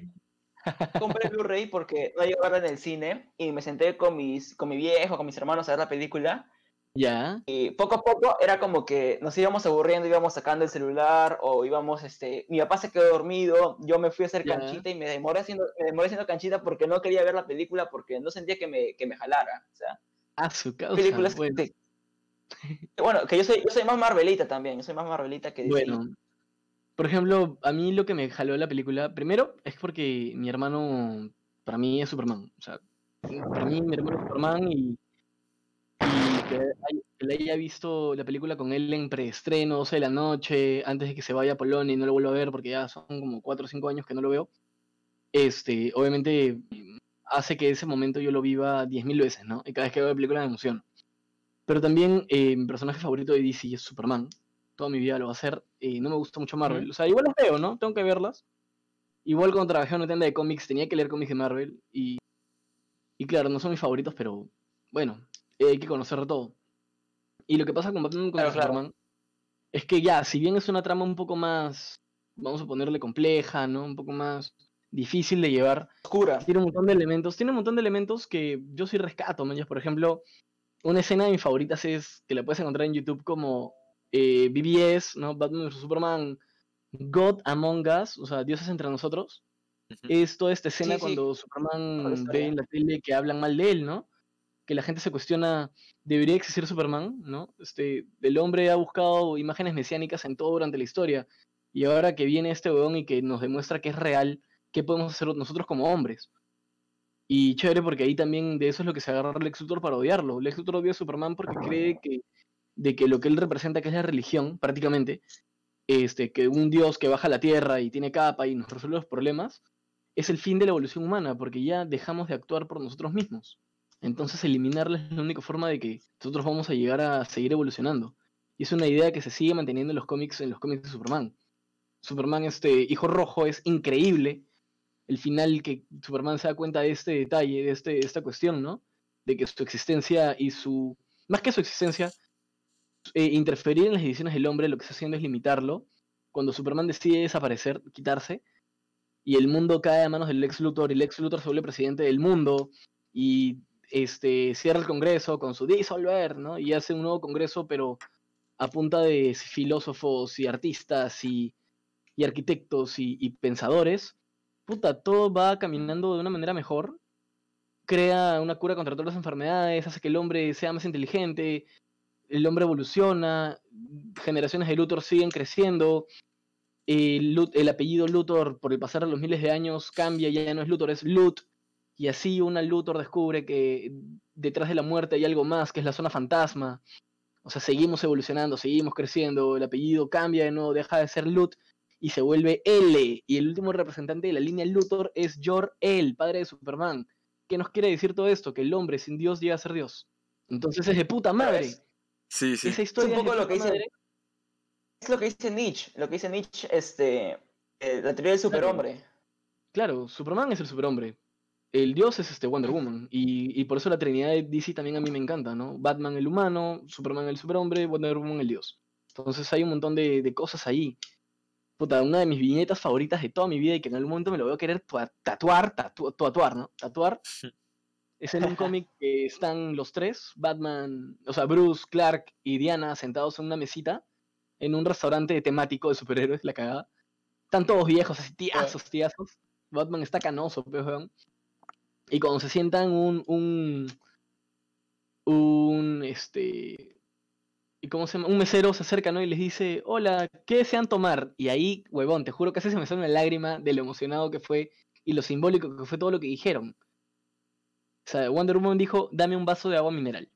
compré el Blu-ray porque no iba a verla en el cine y me senté con, mis, con mi viejo, con mis hermanos a ver la película ya. Y poco a poco era como que nos íbamos aburriendo, íbamos sacando el celular o íbamos, este, mi papá se quedó dormido, yo me fui a hacer canchita y me demoré haciendo, me demoré haciendo canchita porque no quería ver la película porque no sentía que me, que me jalara, o sea. Ah, su causa. Películas bueno. Que, bueno, que yo soy, yo soy más Marvelita también, yo soy más Marvelita que Bueno, por ejemplo, a mí lo que me jaló la película, primero es porque mi hermano, para mí es Superman, o sea, para mí mi hermano es Superman y que, le haya visto la película con él en preestreno, 12 de la noche, antes de que se vaya a Polonia y no lo vuelva a ver porque ya son como 4 o 5 años que no lo veo, este, obviamente hace que ese momento yo lo viva 10.000 veces, ¿no? Y cada vez que veo la película me emociono. Pero también eh, mi personaje favorito de DC es Superman. Toda mi vida lo va a hacer. y no me gusta mucho Marvel. O sea, igual las veo, ¿no? Tengo que verlas. Igual cuando trabajé en una tienda de cómics tenía que leer cómics de Marvel. Y, y claro, no son mis favoritos, pero bueno, eh, hay que conocer todo. Y lo que pasa con Batman contra Superman es que ya, si bien es una trama un poco más, vamos a ponerle compleja, ¿no? Un poco más difícil de llevar. Oscura. Tiene un montón de elementos. Tiene un montón de elementos que yo sí rescato, ¿me Por ejemplo, una escena de mis favoritas es que la puedes encontrar en YouTube como eh, BBS, ¿no? Batman vs Superman, God Among Us, o sea, dioses entre nosotros. Es toda esta escena cuando Superman ve en la tele que hablan mal de él, ¿no? que la gente se cuestiona, ¿debería existir Superman? ¿no? Este, el hombre ha buscado imágenes mesiánicas en todo durante la historia, y ahora que viene este weón y que nos demuestra que es real, ¿qué podemos hacer nosotros como hombres? Y chévere porque ahí también de eso es lo que se agarra Lex Luthor para odiarlo. Lex Luthor odia a Superman porque cree que, de que lo que él representa, que es la religión, prácticamente, este, que un dios que baja a la tierra y tiene capa y nos resuelve los problemas, es el fin de la evolución humana, porque ya dejamos de actuar por nosotros mismos. Entonces eliminarla es la única forma de que nosotros vamos a llegar a seguir evolucionando. Y es una idea que se sigue manteniendo en los cómics, en los cómics de Superman. Superman, este hijo rojo, es increíble. El final que Superman se da cuenta de este detalle, de este, esta cuestión, ¿no? De que su existencia y su. Más que su existencia, eh, interferir en las decisiones del hombre, lo que está haciendo es limitarlo. Cuando Superman decide desaparecer, quitarse, y el mundo cae a manos del Lex Luthor, y el Lex Luthor se vuelve presidente del mundo, y este, cierra el Congreso con su disolver, ¿no? Y hace un nuevo Congreso, pero a punta de filósofos y artistas y, arquitectos y, pensadores, puta, todo va caminando de una manera mejor, crea una cura contra todas las enfermedades, hace que el hombre sea más inteligente, el hombre evoluciona, generaciones de Luthor siguen creciendo, el, el apellido Luthor por el pasar de los miles de años cambia, ya no es Luthor, es Lut, y así una Luthor descubre que detrás de la muerte hay algo más, que es la zona fantasma. O sea, seguimos evolucionando, seguimos creciendo, el apellido cambia de nuevo, deja de ser Lut y se vuelve L. Y el último representante de la línea Luthor es Jor-El, padre de Superman. ¿Qué nos quiere decir todo esto? Que el hombre sin Dios llega a ser Dios. Entonces es de puta madre. Sí, sí. Esa historia es un poco lo que dice. Es lo que dice Nietzsche. Lo que dice Nietzsche, este. Eh, la teoría del superhombre. Claro, Superman es el superhombre el dios es este Wonder Woman. Y, por eso la trinidad de DC también a mí me encanta, ¿no? Batman el humano, Superman el superhombre, Wonder Woman el dios. Entonces hay un montón de, cosas ahí. Puta, una de mis viñetas favoritas de toda mi vida y que en algún momento me lo voy a querer tatuar, tatuar, ¿no? Tatuar. Es en un cómic que están los tres, Batman, o sea, Bruce, Clark y Diana sentados en una mesita en un restaurante temático de superhéroes, la cagada. Están todos viejos, así tiazos, tiazos. Batman está canoso, pero y cuando se sientan un, un, un, este, ¿y? Un mesero se acerca, ¿no? Y les dice, hola, ¿qué desean tomar? Y ahí, huevón, te juro que así se me sale una lágrima de lo emocionado que fue y lo simbólico que fue todo lo que dijeron. O sea, Wonder Woman dijo, dame un vaso de agua mineral.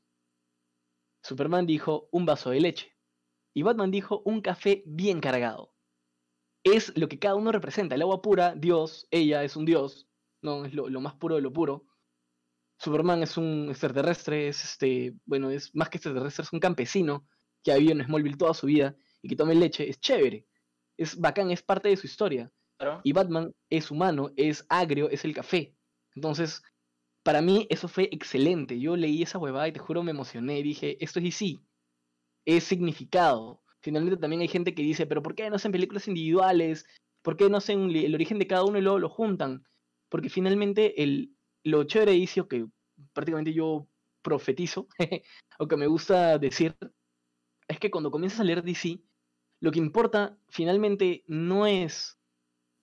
Superman dijo, un vaso de leche. Y Batman dijo, un café bien cargado. Es lo que cada uno representa. El agua pura, Dios, ella es un Dios. ¿no? Es lo, más puro de lo puro. Superman es un extraterrestre, es este, bueno, es más que extraterrestre, es un campesino que ha vivido en Smallville toda su vida y que tome leche, es chévere, es bacán, es parte de su historia. Y Batman es humano, es agrio, es el café. Entonces, para mí eso fue excelente. Yo leí esa huevada y te juro me emocioné. Dije, esto es DC. Es significado. Finalmente también hay gente que dice, pero ¿por qué no hacen películas individuales? ¿Por qué no hacen el origen de cada uno y luego lo juntan? porque finalmente el, lo chévere de que prácticamente yo profetizo, o que me gusta decir, es que cuando comienzas a leer DC, lo que importa finalmente no es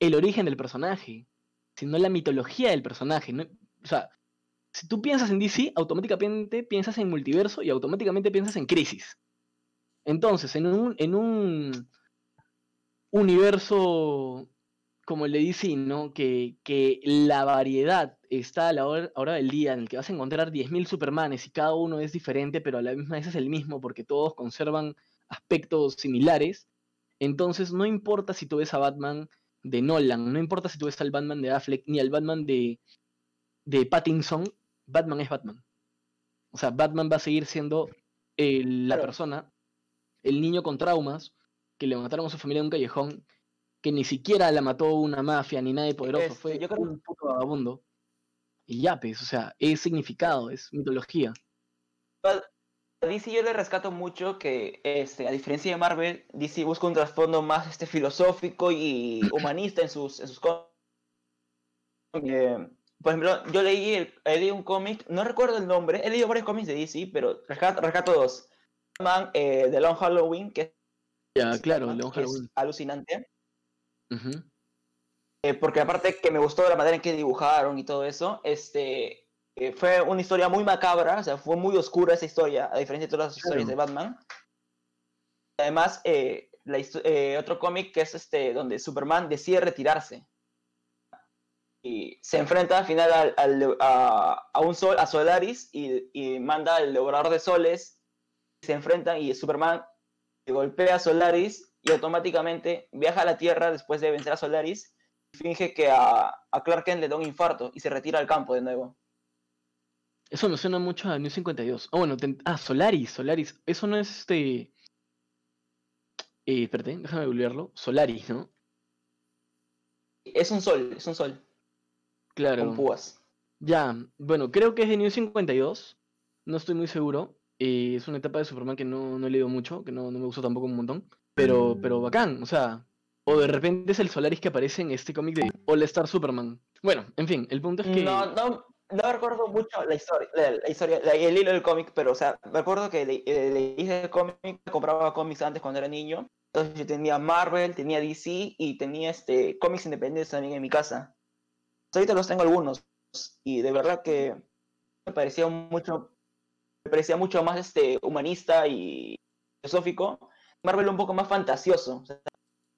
el origen del personaje, sino la mitología del personaje. O sea, si tú piensas en DC, automáticamente piensas en multiverso y automáticamente piensas en crisis. Entonces, en un, universo como el de DC, ¿no? Que la variedad está a la hora, del día en el que vas a encontrar 10.000 Supermanes y cada uno es diferente, pero a la misma vez es el mismo porque todos conservan aspectos similares. Entonces no importa si tú ves a Batman de Nolan, no importa si tú ves al Batman de Affleck ni al Batman de, de Pattinson, Batman es Batman. O sea, Batman va a seguir siendo la persona, el niño con traumas, que le mataron a su familia en un callejón que ni siquiera la mató una mafia ni nadie poderoso, fue yo creo... un puto vagabundo. Y ya, pues, o sea, es significado, es mitología. A DC yo le rescato mucho que, este, a diferencia de Marvel, DC busca un trasfondo más este, filosófico y humanista en sus, en sus eh, por ejemplo, yo leí, leí un cómic, no recuerdo el nombre, he leído varios cómics de DC, pero rescato, rescato dos. Man, eh, The Long Halloween, que ya, claro, Long Halloween. es alucinante. Eh, porque aparte que me gustó la manera en que dibujaron y todo eso, este, eh, fue una historia muy macabra, o sea, fue muy oscura esa historia, a diferencia de todas las historias de Batman. Además, eh, otro cómic que es este, donde Superman decide retirarse. Y se enfrenta al final a, un sol, a Solaris, y, y manda al devorador de soles, se enfrentan y Superman golpea a Solaris y automáticamente viaja a la Tierra después de vencer a Solaris finge que a, a Clark Kent le da un infarto y se retira al campo de nuevo. Eso me suena mucho a New 52. Ah, bueno, ah, Solaris, Solaris. Eso no es este. Eh, espérate, déjame volverlo. Solaris, ¿no? Es un sol, es un sol. Claro. Con púas. Ya, bueno, creo que es de New 52. No estoy muy seguro. Eh, es una etapa de Superman que no, no he leído mucho, que no, no me gustó tampoco un montón. Pero, pero bacán, o sea. O de repente es el Solaris que aparece en este cómic de All Star Superman. Bueno, en fin, el punto es que. No, no, no recuerdo mucho la historia, el hilo del cómic, pero, o sea, me acuerdo que leí le, el cómic, compraba cómics antes cuando era niño. Entonces yo tenía Marvel, tenía DC y tenía este cómics independientes también en mi casa. ahorita los tengo algunos y de verdad que me parecía mucho, me parecía mucho más este humanista y filosófico Marvel un poco más fantasioso.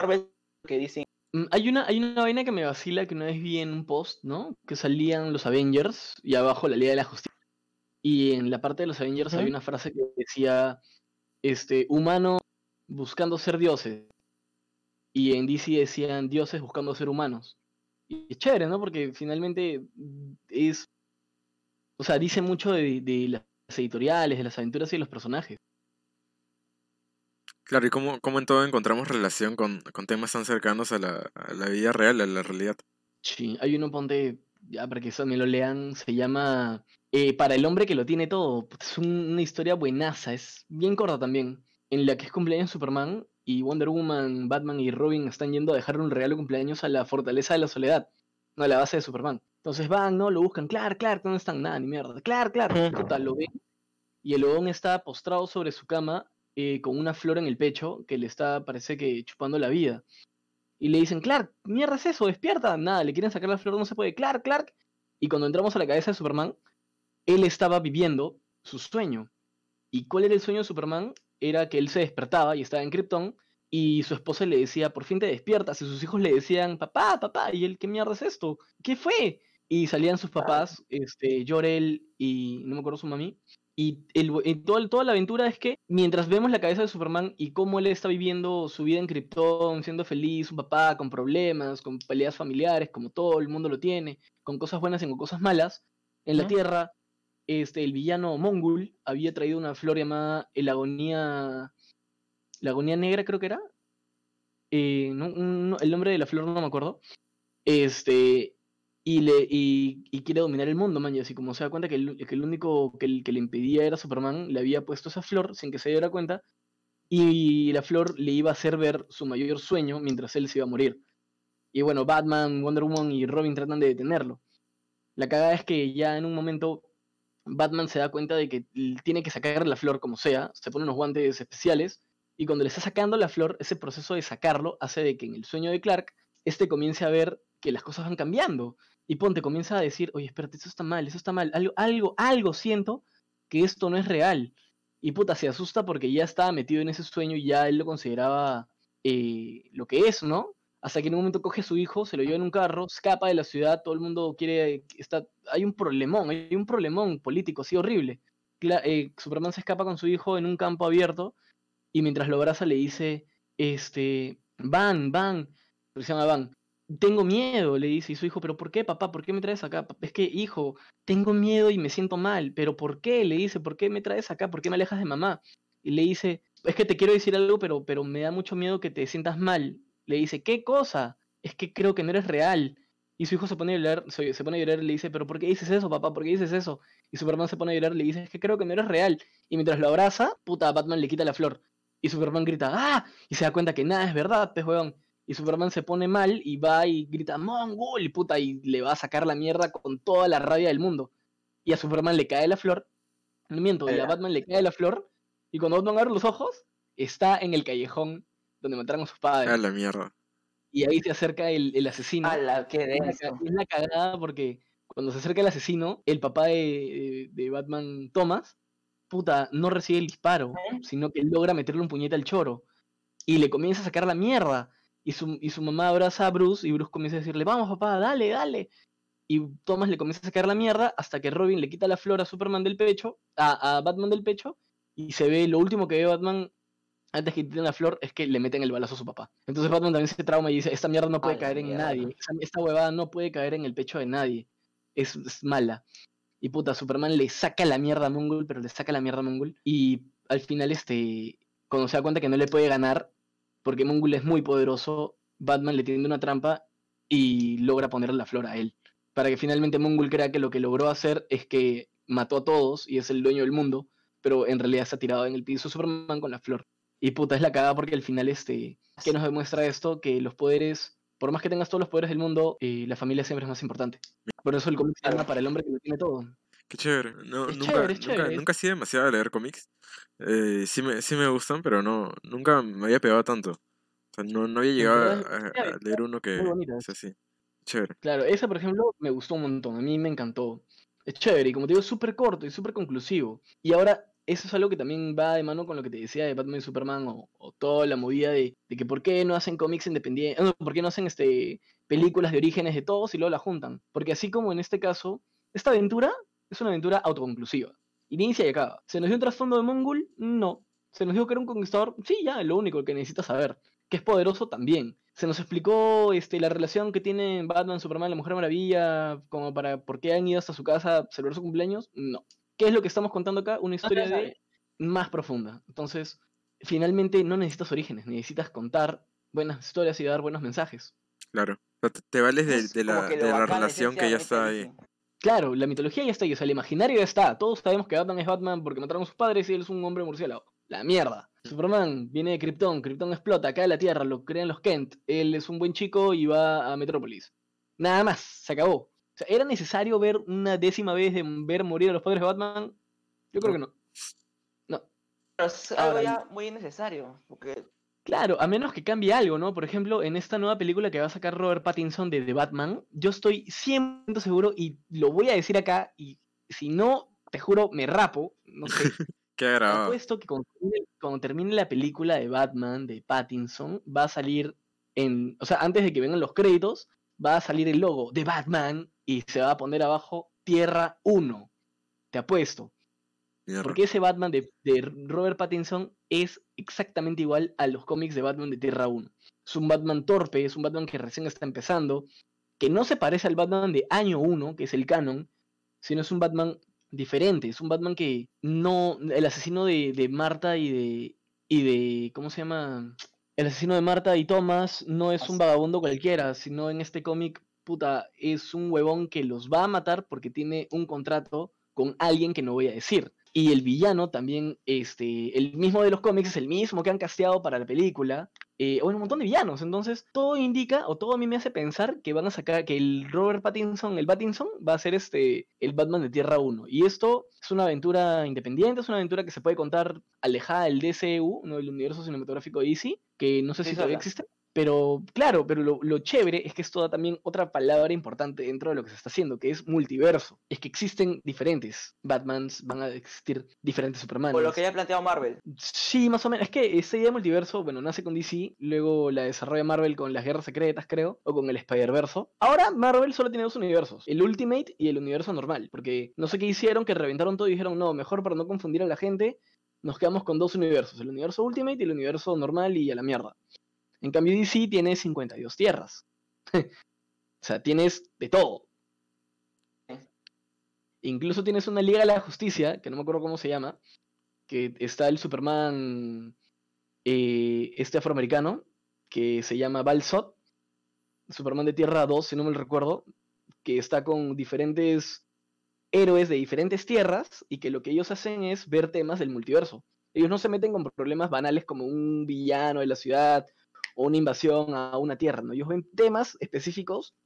Marvel que dicen. Mm, hay una, hay una vaina que me vacila que una vez vi en un post, ¿no? Que salían los Avengers y abajo la Liga de la Justicia. Y en la parte de los Avengers había una frase que decía, este, humano buscando ser dioses. Y en DC decían dioses buscando ser humanos. Y es chévere, ¿no? Porque finalmente es... O sea, dice mucho de, de las editoriales, de las aventuras y de los personajes. Claro, y cómo, cómo en todo encontramos relación con, con temas tan cercanos a la, a la, vida real, a la realidad. Sí, hay uno ponte, ya para que eso me lo lean, se llama eh, Para el hombre que lo tiene todo. Es una historia buenaza, es bien corta también, en la que es cumpleaños Superman y Wonder Woman, Batman y Robin están yendo a dejarle un regalo de cumpleaños a la fortaleza de la soledad, no a la base de Superman. Entonces van, ¿no? Lo buscan, Clark, Clark, ¿dónde están? Nada, ni mierda. Clark, Clark, total, lo ven. Y el león está postrado sobre su cama eh, con una flor en el pecho que le está, parece que, chupando la vida. Y le dicen, Clark, mierda es eso, despierta. Nada, le quieren sacar la flor, no se puede. Clark, Clark. Y cuando entramos a la cabeza de Superman, él estaba viviendo su sueño. ¿Y cuál era el sueño de Superman? Era que él se despertaba y estaba en Krypton y su esposa le decía, por fin te despiertas. Y sus hijos le decían, papá, papá. Y él, ¿qué mierda es esto? ¿Qué fue? Y salían sus papás, este, Jorel y no me acuerdo su mami, y, el, toda la aventura es que mientras vemos la cabeza de Superman y cómo él está viviendo su vida en Krypton, siendo feliz, un papá con problemas, con peleas familiares, como todo el mundo lo tiene, con cosas buenas y con cosas malas, en la Tierra, este, el villano Mongul había traído una flor llamada el agonía, la agonía negra creo que era, eh, el nombre de la flor no me acuerdo, este, y, le, y, quiere dominar el mundo, man. Y así como se da cuenta que el, que el único que, que, le impedía era Superman, le había puesto esa flor sin que se diera cuenta. Y la flor le iba a hacer ver su mayor sueño mientras él se iba a morir. Y bueno, Batman, Wonder Woman y Robin tratan de detenerlo. La cagada es que ya en un momento Batman se da cuenta de que tiene que sacar la flor como sea, se pone unos guantes especiales, y cuando le está sacando la flor, ese proceso de sacarlo hace de que en el sueño de Clark, este comience a ver que las cosas van cambiando y Ponte comienza a decir, oye, espérate, eso está mal, eso está mal, algo, algo, algo siento que esto no es real. Y puta, se asusta porque ya estaba metido en ese sueño y ya él lo consideraba eh, lo que es, ¿no? Hasta que en un momento coge a su hijo, se lo lleva en un carro, escapa de la ciudad, todo el mundo quiere, está, hay un problemón, hay un problemón político, así horrible. Eh, Superman se escapa con su hijo en un campo abierto y mientras lo abraza le dice, este, Van, Van, se llama Van, tengo miedo, le dice, y su hijo, pero ¿por qué, papá? ¿Por qué me traes acá? Es que, hijo, tengo miedo y me siento mal, pero ¿por qué? Le dice, ¿por qué me traes acá? ¿Por qué me alejas de mamá? Y le dice, es que te quiero decir algo, pero, pero me da mucho miedo que te sientas mal. Le dice, ¿qué cosa? Es que creo que no eres real. Y su hijo se pone a llorar, se, pone a llorar y le dice, pero ¿por qué dices eso, papá? ¿Por qué dices eso? Y Superman se pone a llorar y le dice, es que creo que no eres real. Y mientras lo abraza, puta, Batman le quita la flor. Y Superman grita, ¡ah! Y se da cuenta que nada es verdad, pues, weón y Superman se pone mal y va y grita Mongol y puta y le va a sacar la mierda con toda la rabia del mundo. Y a Superman le cae la flor, no miento, y a Batman le cae la flor y cuando Batman abre los ojos está en el callejón donde mataron a sus padres. A la mierda. Y ahí se acerca el, asesino. A la que es la cagada porque cuando se acerca el asesino, el papá de, de, Batman Thomas, puta, no recibe el disparo, ¿Eh? sino que logra meterle un puñete al choro. Y le comienza a sacar la mierda. Y su, y su mamá abraza a Bruce y Bruce comienza a decirle, vamos papá, dale, dale. Y Thomas le comienza a sacar la mierda hasta que Robin le quita la flor a Superman del pecho, a, Batman del pecho, y se ve, lo último que ve Batman antes que quiten la flor es que le meten el balazo a su papá. Entonces Batman también se trauma y dice, esta mierda no puede caer en nadie, esta, huevada no puede caer en el pecho de nadie, es, es, mala. Y puta, Superman le saca la mierda a Mongol, pero le saca la mierda a Mongol, y al final, este, cuando se da cuenta que no le puede ganar, porque Mongul es muy poderoso, Batman le tiende una trampa y logra ponerle la flor a él. Para que finalmente Mongul crea que lo que logró hacer es que mató a todos y es el dueño del mundo, pero en realidad está tirado en el piso Superman con la flor. Y puta, es la cagada porque al final, este, ¿qué nos demuestra esto? Que los poderes, por más que tengas todos los poderes del mundo, eh, la familia siempre es más importante. Por eso el cómic llama para el hombre que lo tiene todo. Qué chévere. No, nunca, nunca, nunca, he sido demasiado a leer cómics. Eh, sí, me, sí me gustan, pero no nunca me había pegado tanto. O sea, no, no había llegado a, leer uno que es así. Chévere. Claro, esa, por ejemplo, me gustó un montón. A mí me encantó. Es chévere y como te digo, es súper corto y súper conclusivo. Y ahora, eso es algo que también va de mano con lo que te decía de Batman y Superman o, toda la movida de, de, que por qué no hacen cómics independientes, no, por qué no hacen este, películas de orígenes de todos y luego la juntan. Porque así como en este caso, esta aventura es una aventura autoconclusiva inicia y acaba. ¿Se nos dio un trasfondo de Mongul? No. ¿Se nos dijo que era un conquistador? Sí, ya, lo único que necesitas saber. Que es poderoso también. ¿Se nos explicó este, la relación que tienen Batman, Superman, la Mujer Maravilla, como para por qué han ido hasta su casa a celebrar su cumpleaños? No. ¿Qué es lo que estamos contando acá? Una historia de más profunda. Entonces, finalmente no necesitas orígenes, necesitas contar buenas historias y dar buenos mensajes. Claro. te vales de, la, de la relación que ya está ahí. Claro, la mitología ya está ahí, o sea, el imaginario ya está. Todos sabemos que Batman es Batman porque mataron a sus padres y él es un hombre murciélago. La mierda. Superman viene de Krypton, Krypton explota, cae a la Tierra, lo crean los Kent. Él es un buen chico y va a Metrópolis. Nada más, se acabó. O sea, ¿era necesario ver una décima vez de ver morir a los padres de Batman? Yo creo que no. No. Pero es algo ya muy innecesario, porque Claro, a menos que cambie algo, ¿no? Por ejemplo, en esta nueva película que va a sacar Robert Pattinson de The Batman, yo estoy 100% seguro y lo voy a decir acá y si no, te juro, me rapo, no sé. Qué grabado. Puesto que cuando termine, la película de Batman de Pattinson, va a salir en, o sea, antes de que vengan los créditos, va a salir el logo de Batman y se va a poner abajo Tierra 1. Te apuesto. Porque ese Batman de, Robert Pattinson es exactamente igual a los cómics de Batman de Tierra 1. Es un Batman torpe, es un Batman que recién está empezando, que no se parece al Batman de año 1, que es el canon, sino es un Batman diferente, es un Batman que no, el asesino de, Marta y de, y de, ¿cómo se llama? El asesino de Marta y Thomas no es un vagabundo cualquiera, sino en este cómic, puta, es un huevón que los va a matar porque tiene un contrato con alguien que no voy a decir. Y el villano también, este, el mismo de los cómics, es el mismo que han casteado para la película. Eh, o un montón de villanos. Entonces, todo indica, o todo a mí me hace pensar que van a sacar, que el Robert Pattinson, el Pattinson, va a ser este, el Batman de Tierra 1. Y esto es una aventura independiente, es una aventura que se puede contar alejada del DCU, ¿no? del universo cinematográfico DC, que no sé si todavía existe. Pero claro, pero lo, chévere es que esto da también otra palabra importante dentro de lo que se está haciendo, que es multiverso. Es que existen diferentes Batmans, van a existir diferentes Superman. Por lo que ya ha planteado Marvel. Sí, más o menos. Es que esa idea de multiverso, bueno, nace con DC, luego la desarrolla Marvel con las guerras secretas, creo, o con el Spider-Verso. Ahora Marvel solo tiene dos universos, el Ultimate y el universo normal, porque no sé qué hicieron, que reventaron todo y dijeron, no, mejor para no confundir a la gente, nos quedamos con dos universos, el universo Ultimate y el universo normal y a la mierda. En cambio, DC tiene 52 tierras. o sea, tienes de todo. Incluso tienes una Liga de la Justicia, que no me acuerdo cómo se llama, que está el Superman eh, este afroamericano, que se llama Balsot, Superman de Tierra 2, si no me lo recuerdo, que está con diferentes héroes de diferentes tierras y que lo que ellos hacen es ver temas del multiverso. Ellos no se meten con problemas banales como un villano de la ciudad o una invasión a una tierra, ¿no? Ellos ven temas específicos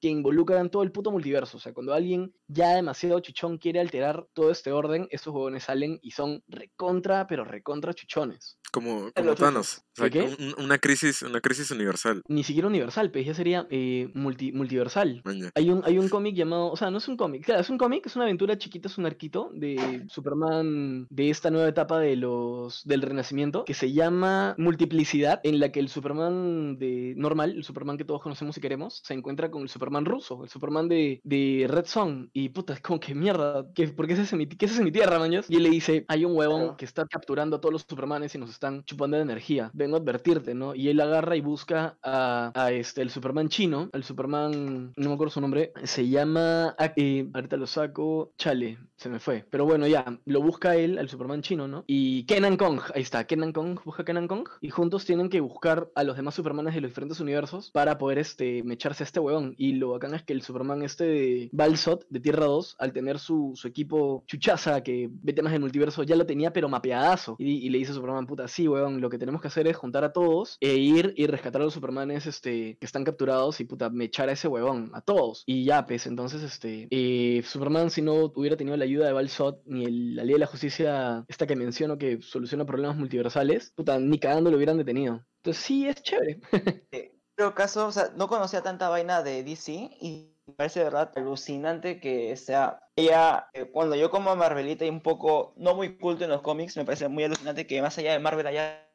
que involucran todo el puto multiverso. O sea, cuando alguien ya demasiado chuchón quiere alterar todo este orden, esos huevones salen y son recontra, pero recontra chuchones. Como, como Thanos. O sea, una, crisis, una crisis universal. Ni siquiera universal, pues ya sería eh, multiversal. Hay un, hay un cómic llamado, o sea, no es un cómic, claro, es un cómic, es una aventura chiquita, es un arquito de Superman de esta nueva etapa de los del Renacimiento que se llama Multiplicidad, en la que el Superman de normal, el Superman que todos conocemos y queremos, se encuentra con el Superman ruso, el Superman de, de Red Son. Y puta, es como que mierda, ¿qué, ¿por qué es ese mi, qué es mi tierra, maños? Y él le dice, hay un huevón que está capturando a todos los Supermanes y nos están chupando de energía. Vengo a advertirte, ¿no? Y él agarra y busca a, a este, el Superman chino, el Superman, no me acuerdo su nombre, se llama, eh, ahorita lo saco, chale, se me fue. Pero bueno, ya, lo busca él, al Superman chino, ¿no? Y Kenan Kong, ahí está, Kenan Kong, busca Kenan Kong. Y juntos tienen que buscar a los demás Supermanes de los diferentes universos para poder, este, mecharse a este huevón. Y lo bacán es que el Superman este de Balsot, de Tierra 2, al tener su, su equipo chuchaza que ve temas del multiverso, ya lo tenía pero mapeadazo. Y, le dice a Superman, puta, sí, weón, lo que tenemos que hacer es juntar a todos e ir y rescatar a los Supermanes este, que están capturados y puta, mechar a ese huevón, a todos. Y ya, pues, entonces, este, eh, Superman si no hubiera tenido la ayuda de Balsot ni el, la ley de la justicia, esta que menciono que soluciona problemas multiversales, puta, ni cagando lo hubieran detenido. Entonces sí, es chévere. Pero caso, o sea, no conocía tanta vaina de DC y me parece de verdad alucinante que sea ella, eh, cuando yo como Marvelita y un poco no muy culto en los cómics, me parece muy alucinante que más allá de Marvel haya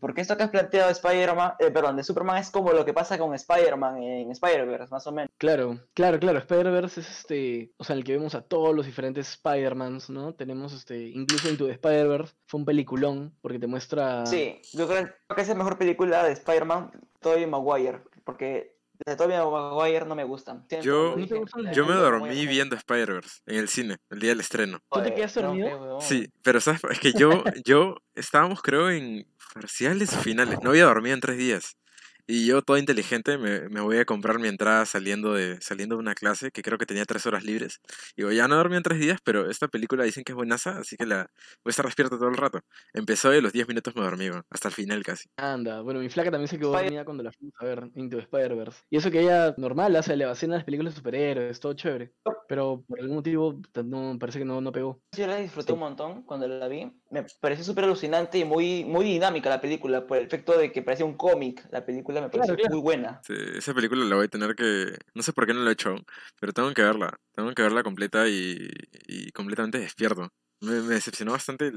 porque esto que has planteado de Spider-Man, eh, perdón, de Superman es como lo que pasa con Spider-Man en Spider-Verse, más o menos. Claro, claro, claro. Spider-Verse es este, o sea, en el que vemos a todos los diferentes Spider-Mans, ¿no? Tenemos este, incluso Into the Spider-Verse, fue un peliculón, porque te muestra. Sí, yo creo que es la mejor película de Spider-Man, Tobey Maguire, porque de Tobey Maguire no me gustan. Yo, yo me dormí viendo Spider-Verse en el cine, el día del estreno. ¿Tú te quedaste dormido? Sí, pero sabes, es que yo, yo estábamos creo en parciales finales, no había dormido en tres días. Y yo, todo inteligente, me, me, voy a comprar mi entrada saliendo de, saliendo de una clase que creo que tenía tres horas libres. Y digo, ya no dormí en tres días, pero esta película dicen que es buenaza, así que la voy a estar despierto todo el rato. Empezó y a los 10 minutos me dormí, hasta el final casi. Anda, bueno, mi flaca también se quedó dormida cuando la fuimos a ver Into Spider-Verse. Y eso que ella normal hace elevación a las películas de superhéroes, todo chévere. Pero por algún motivo no, parece que no, no pegó. Yo la disfruté un montón cuando la vi. Me pareció súper alucinante y muy, muy dinámica la película, por el efecto de que parecía un cómic. La película me pareció muy buena. Sí, esa película la voy a tener que... No sé por qué no la he hecho, pero tengo que verla. Tengo que verla completa y, y completamente despierto. Me, decepcionó bastante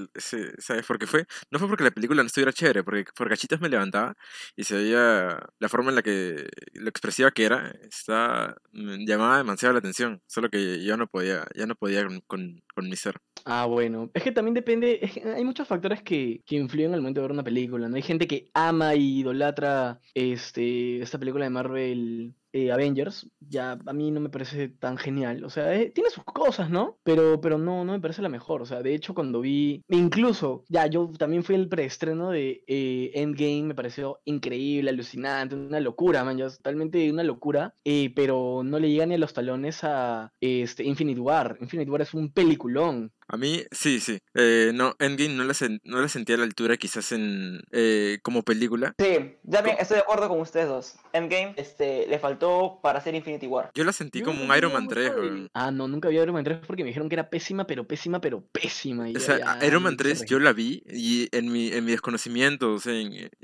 ¿sabes? Porque fue, no fue porque la película no estuviera chévere, porque por cachitos me levantaba y se veía la forma en la que, lo expresiva que era, está, me llamaba demasiado la atención, solo que yo no podía, ya no podía con, con, mi ser. Ah, bueno, es que también depende, hay muchos factores que, que influyen al momento de ver una película, ¿no? Hay gente que ama y idolatra este, esta película de Marvel eh, Avengers, ya a mí no me parece tan genial. O sea, eh, tiene sus cosas, ¿no? Pero, pero no, no me parece la mejor. O sea, de hecho, cuando vi, incluso, ya yo también fui el preestreno de eh, Endgame, me pareció increíble, alucinante, una locura, man, ya totalmente una locura. pero no le llega ni a los talones a este, Infinite War. Infinite War es un peliculón. A mí, sí, sí. Eh, no, Endgame no la, no la sentía a la altura quizás en eh, como película. Sí, ya bien, estoy de acuerdo con ustedes dos. Endgame este, le faltó para hacer Infinity War. Yo la sentí como un Iron Man 3. Ah, no, nunca vi Iron Man 3 porque me dijeron que era pésima, pero pésima, pero pésima. o sea, Iron Man 3 yo la vi y en mi, en mi desconocimiento, o sea,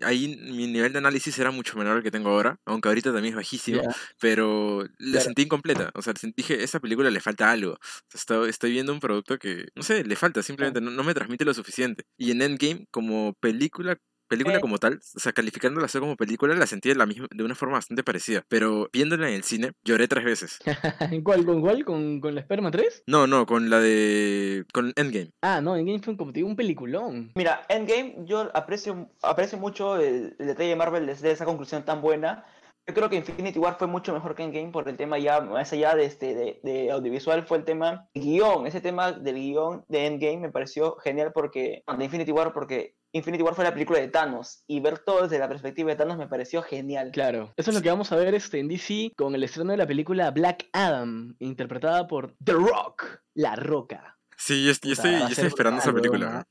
ahí mi nivel de análisis era mucho menor al que tengo ahora, aunque ahorita también es bajísimo, pero la sentí incompleta. O sea, dije, esta película le falta algo. estoy, estoy viendo un producto que no sé, le falta, simplemente no, me transmite lo suficiente. Y en Endgame, como película, película como tal, o sea, calificándola como película, la sentí de, la misma, de una forma bastante parecida. Pero viéndola en el cine, lloré tres veces. ¿En cuál? ¿Con cuál? ¿Con, ¿Con la Esperma 3? No, no, con la de. con Endgame. Ah, no, Endgame fue como te digo, un peliculón. Mira, Endgame, yo aprecio, aprecio mucho el, el detalle de Marvel desde esa conclusión tan buena yo creo que Infinity War fue mucho mejor que Endgame por el tema ya, más allá de, este, de, audiovisual, fue el tema guion. Ese tema del guion de Endgame me pareció genial porque, de Infinity War, porque Infinity War fue la película de Thanos y ver todo desde la perspectiva de Thanos me pareció genial. Claro, eso es lo que vamos a ver este, en DC con el estreno de la película Black Adam, interpretada por The Rock, La Roca. Sí, yo, estoy, estoy esperando esa película.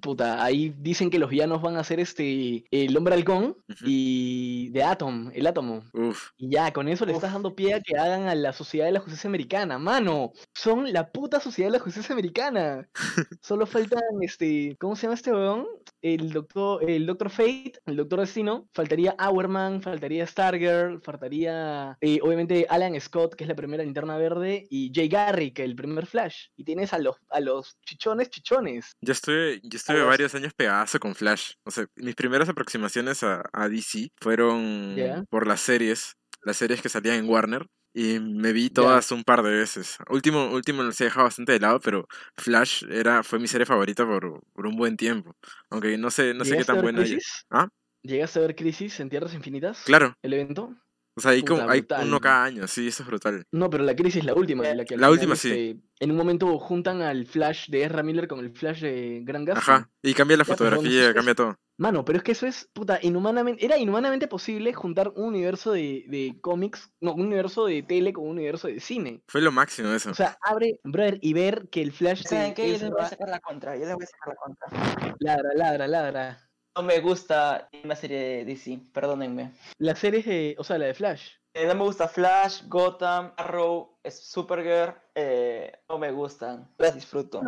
puta, ahí dicen que los villanos van a ser este el hombre halcón y The Atom, el átomo. Uf. Y ya, con eso le estás dando pie a que hagan a la Sociedad de la Justicia Americana. Mano, son la puta Sociedad de la Justicia Americana. Solo faltan este, ¿cómo se llama este weón? El doctor, el Doctor Fate, el Doctor Destino, faltaría Hourman, faltaría Stargirl, faltaría eh, obviamente Alan Scott, que es la primera linterna verde, y Jay Garrick, el primer Flash. Y tienes a los a los chichones, chichones. Yo estuve, yo estuve varios años pegazo con Flash. O sea, mis primeras aproximaciones a, a DC fueron por las series, las series que salían en Warner. Y me vi todas un par de veces. Último, último se dejado bastante de lado, pero Flash era, fue mi serie favorita por, por un buen tiempo. Aunque no sé, no sé qué tan buena es. ¿Ah? ¿Llegaste a ver Crisis en Tierras Infinitas? Claro. ¿El evento? O sea, hay, como, hay uno cada año, sí, eso es brutal. No, pero la crisis es la última. La, que la última, sí. Este, en un momento juntan al Flash de Ezra Miller con el Flash de Gran Gas. Ajá, y cambia la fotografía, cambia todo. Mano, pero es que eso es, puta, inhumanamente, era inhumanamente posible juntar un universo de, de cómics, no, un universo de tele con un universo de cine. Fue lo máximo eso. O sea, abre, brother, y ver que el Flash... ¿Saben qué? Yo les voy a sacar la contra, yo les voy a sacar la contra. Ladra, ladra, ladra. No me gusta una serie de DC, perdónenme. La serie de, o sea, la de Flash. Eh, no me gusta Flash, Gotham, Arrow, Supergirl, eh, no me gustan, las disfruto.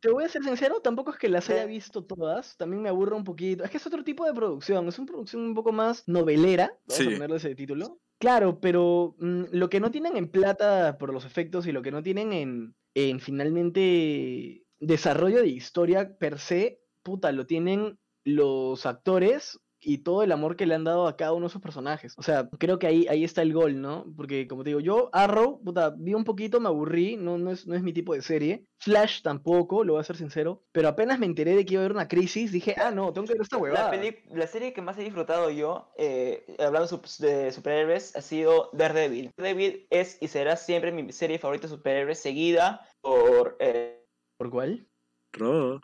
te voy a ser sincero, tampoco es que las haya visto todas, también me aburro un poquito. Es que es otro tipo de producción, es una producción un poco más novelera, vamos a ponerle ese título. Claro, pero mm, lo que no tienen en plata por los efectos y lo que no tienen en, en finalmente desarrollo de historia per se, puta, lo tienen los actores y todo el amor que le han dado a cada uno de sus personajes. O sea, creo que ahí, ahí está el gol, ¿no? Porque, como te digo, yo, Arrow, puta, vi un poquito, me aburrí, no, no, es, no es mi tipo de serie. Flash tampoco, lo voy a ser sincero. Pero apenas me enteré de que iba a haber una crisis, dije, ah, no, tengo que ver esta huevada. La, la serie que más he disfrutado yo, eh, hablando de superhéroes, ha sido Daredevil. Daredevil es y será siempre mi serie favorita de superhéroes, seguida por... Eh... ¿Por cuál? Ro.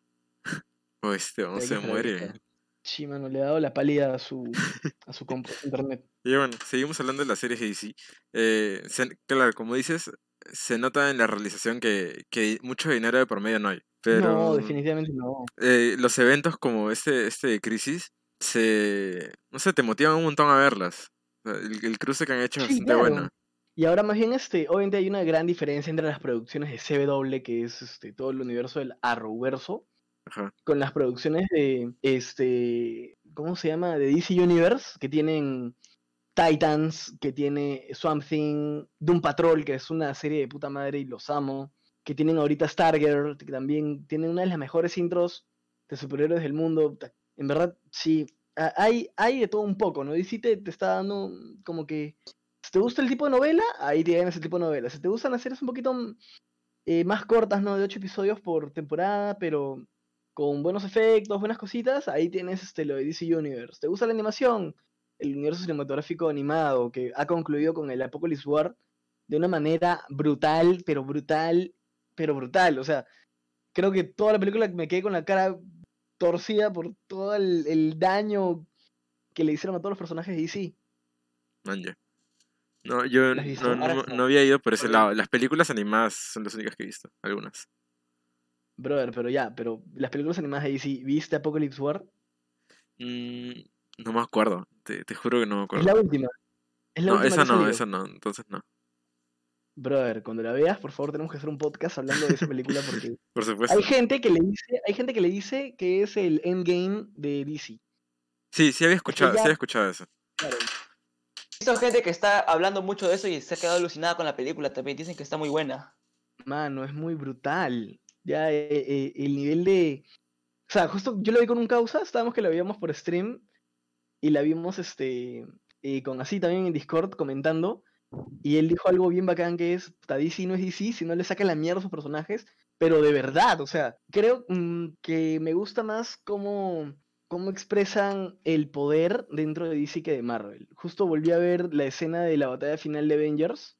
Oh, este hombre se muere. Sí, mano, le ha dado la pálida a su, a su internet. Y bueno, seguimos hablando de la serie DC. Eh, claro, como dices, se nota en la realización que, que mucho dinero de por medio no hay. Pero, no, definitivamente no. Eh, los eventos como este, este de Crisis, se, no sé, te motivan un montón a verlas. El, cruce que han hecho es bastante bueno. Y ahora más bien, este, obviamente hay una gran diferencia entre las producciones de CW, que es este, todo el universo del Arrowverso, con las producciones de, este, ¿cómo se llama? De DC Universe, que tienen Titans, que tiene Swamp Thing, Doom Patrol, que es una serie de puta madre y los amo, que tienen ahorita Stargirl, que también tiene una de las mejores intros de superhéroes del mundo. En verdad, sí, hay, hay de todo un poco, ¿no? DC te, está dando como que, si te gusta el tipo de novela, ahí tienes ese tipo de novela. Si te gustan las series un poquito eh, más cortas, ¿no? De ocho episodios por temporada, pero con buenos efectos, buenas cositas, ahí tienes este, lo de DC Universe. ¿Te gusta la animación? El universo cinematográfico animado que ha concluido con el Apocalypse War de una manera brutal, pero brutal, pero brutal. O sea, creo que toda la película me quedé con la cara torcida por todo el, daño que le hicieron a todos los personajes de DC. No, yo no, había ido por ese lado. Las películas animadas son las únicas que he visto, algunas. Brother, pero ya, pero las películas animadas de DC, ¿viste Apocalypse War? Mm, no me acuerdo, te, juro que no me acuerdo. Es la última. no, esa no, esa no, entonces no. Brother, cuando la veas, por favor, tenemos que hacer un podcast hablando de esa película porque por supuesto. hay gente que le dice, hay gente que le dice que es el endgame de DC. Sí, sí había escuchado, sí había escuchado eso. Claro. Hay gente que está hablando mucho de eso y se ha quedado alucinada con la película también. Dicen que está muy buena. Mano, es muy brutal. Ya eh, eh, el nivel de. O sea, justo yo lo vi con un causa, estábamos que lo veíamos por stream y la vimos este eh, con así también en Discord comentando. Y él dijo algo bien bacán que es, DC no es DC, si no le saca la mierda a sus personajes, pero de verdad, o sea, creo mm, que me gusta más cómo, cómo expresan el poder dentro de DC que de Marvel. Justo volví a ver la escena de la batalla final de Avengers,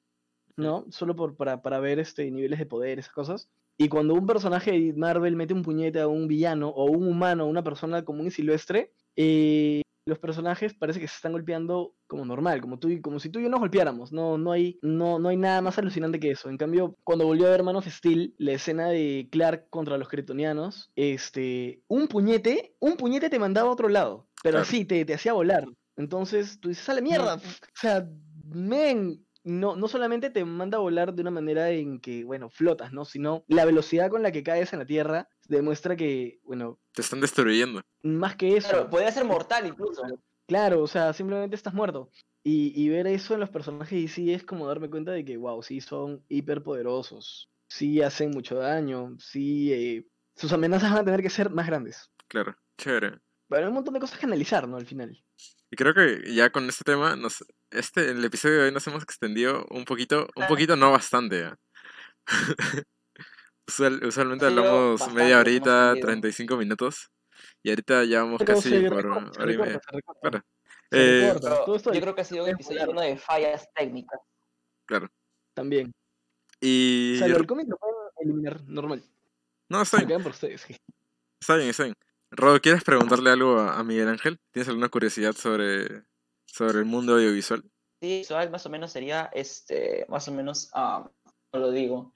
¿no? Solo por, para, para ver este, niveles de poder, esas cosas. Y cuando un personaje de Marvel mete un puñete a un villano o un humano, una persona común y silvestre, eh, los personajes parece que se están golpeando como normal, como tú como si tú y yo nos golpeáramos. No, no hay, no, no hay nada más alucinante que eso. En cambio, cuando volvió a ver Man of Steel, la escena de Clark contra los cretonianos, este, un puñete, un puñete te mandaba a otro lado, pero así te, te hacía volar. Entonces tú dices, sale mierda. O sea, men, no, no solamente te manda a volar de una manera en que, bueno, flotas, ¿no? Sino la velocidad con la que caes en la Tierra demuestra que, bueno... Te están destruyendo. Más que eso. Claro, podría ser mortal incluso. Claro, o sea, simplemente estás muerto. Y, y ver eso en los personajes y sí es como darme cuenta de que, wow, sí son hiperpoderosos. Sí hacen mucho daño. Sí, eh, sus amenazas van a tener que ser más grandes. Claro, chévere. Pero hay un montón de cosas que analizar, ¿no? Al final. Y creo que ya con este tema, nos, este, en el episodio de hoy nos hemos extendido un poquito, un poquito, no bastante. usualmente hablamos media horita, 35 minutos. Y ahorita ya vamos casi por hora y media. Eh, yo creo que ha sido un episodio lleno de fallas técnicas. Claro. También. Y. O sea, el cómic lo pueden eliminar normal. No, está bien. Está bien, está bien. Rodo, ¿quieres preguntarle algo a, Miguel Ángel? ¿Tienes alguna curiosidad sobre, sobre el mundo audiovisual? Sí, visual más o menos sería, este, más o menos, ah, lo digo.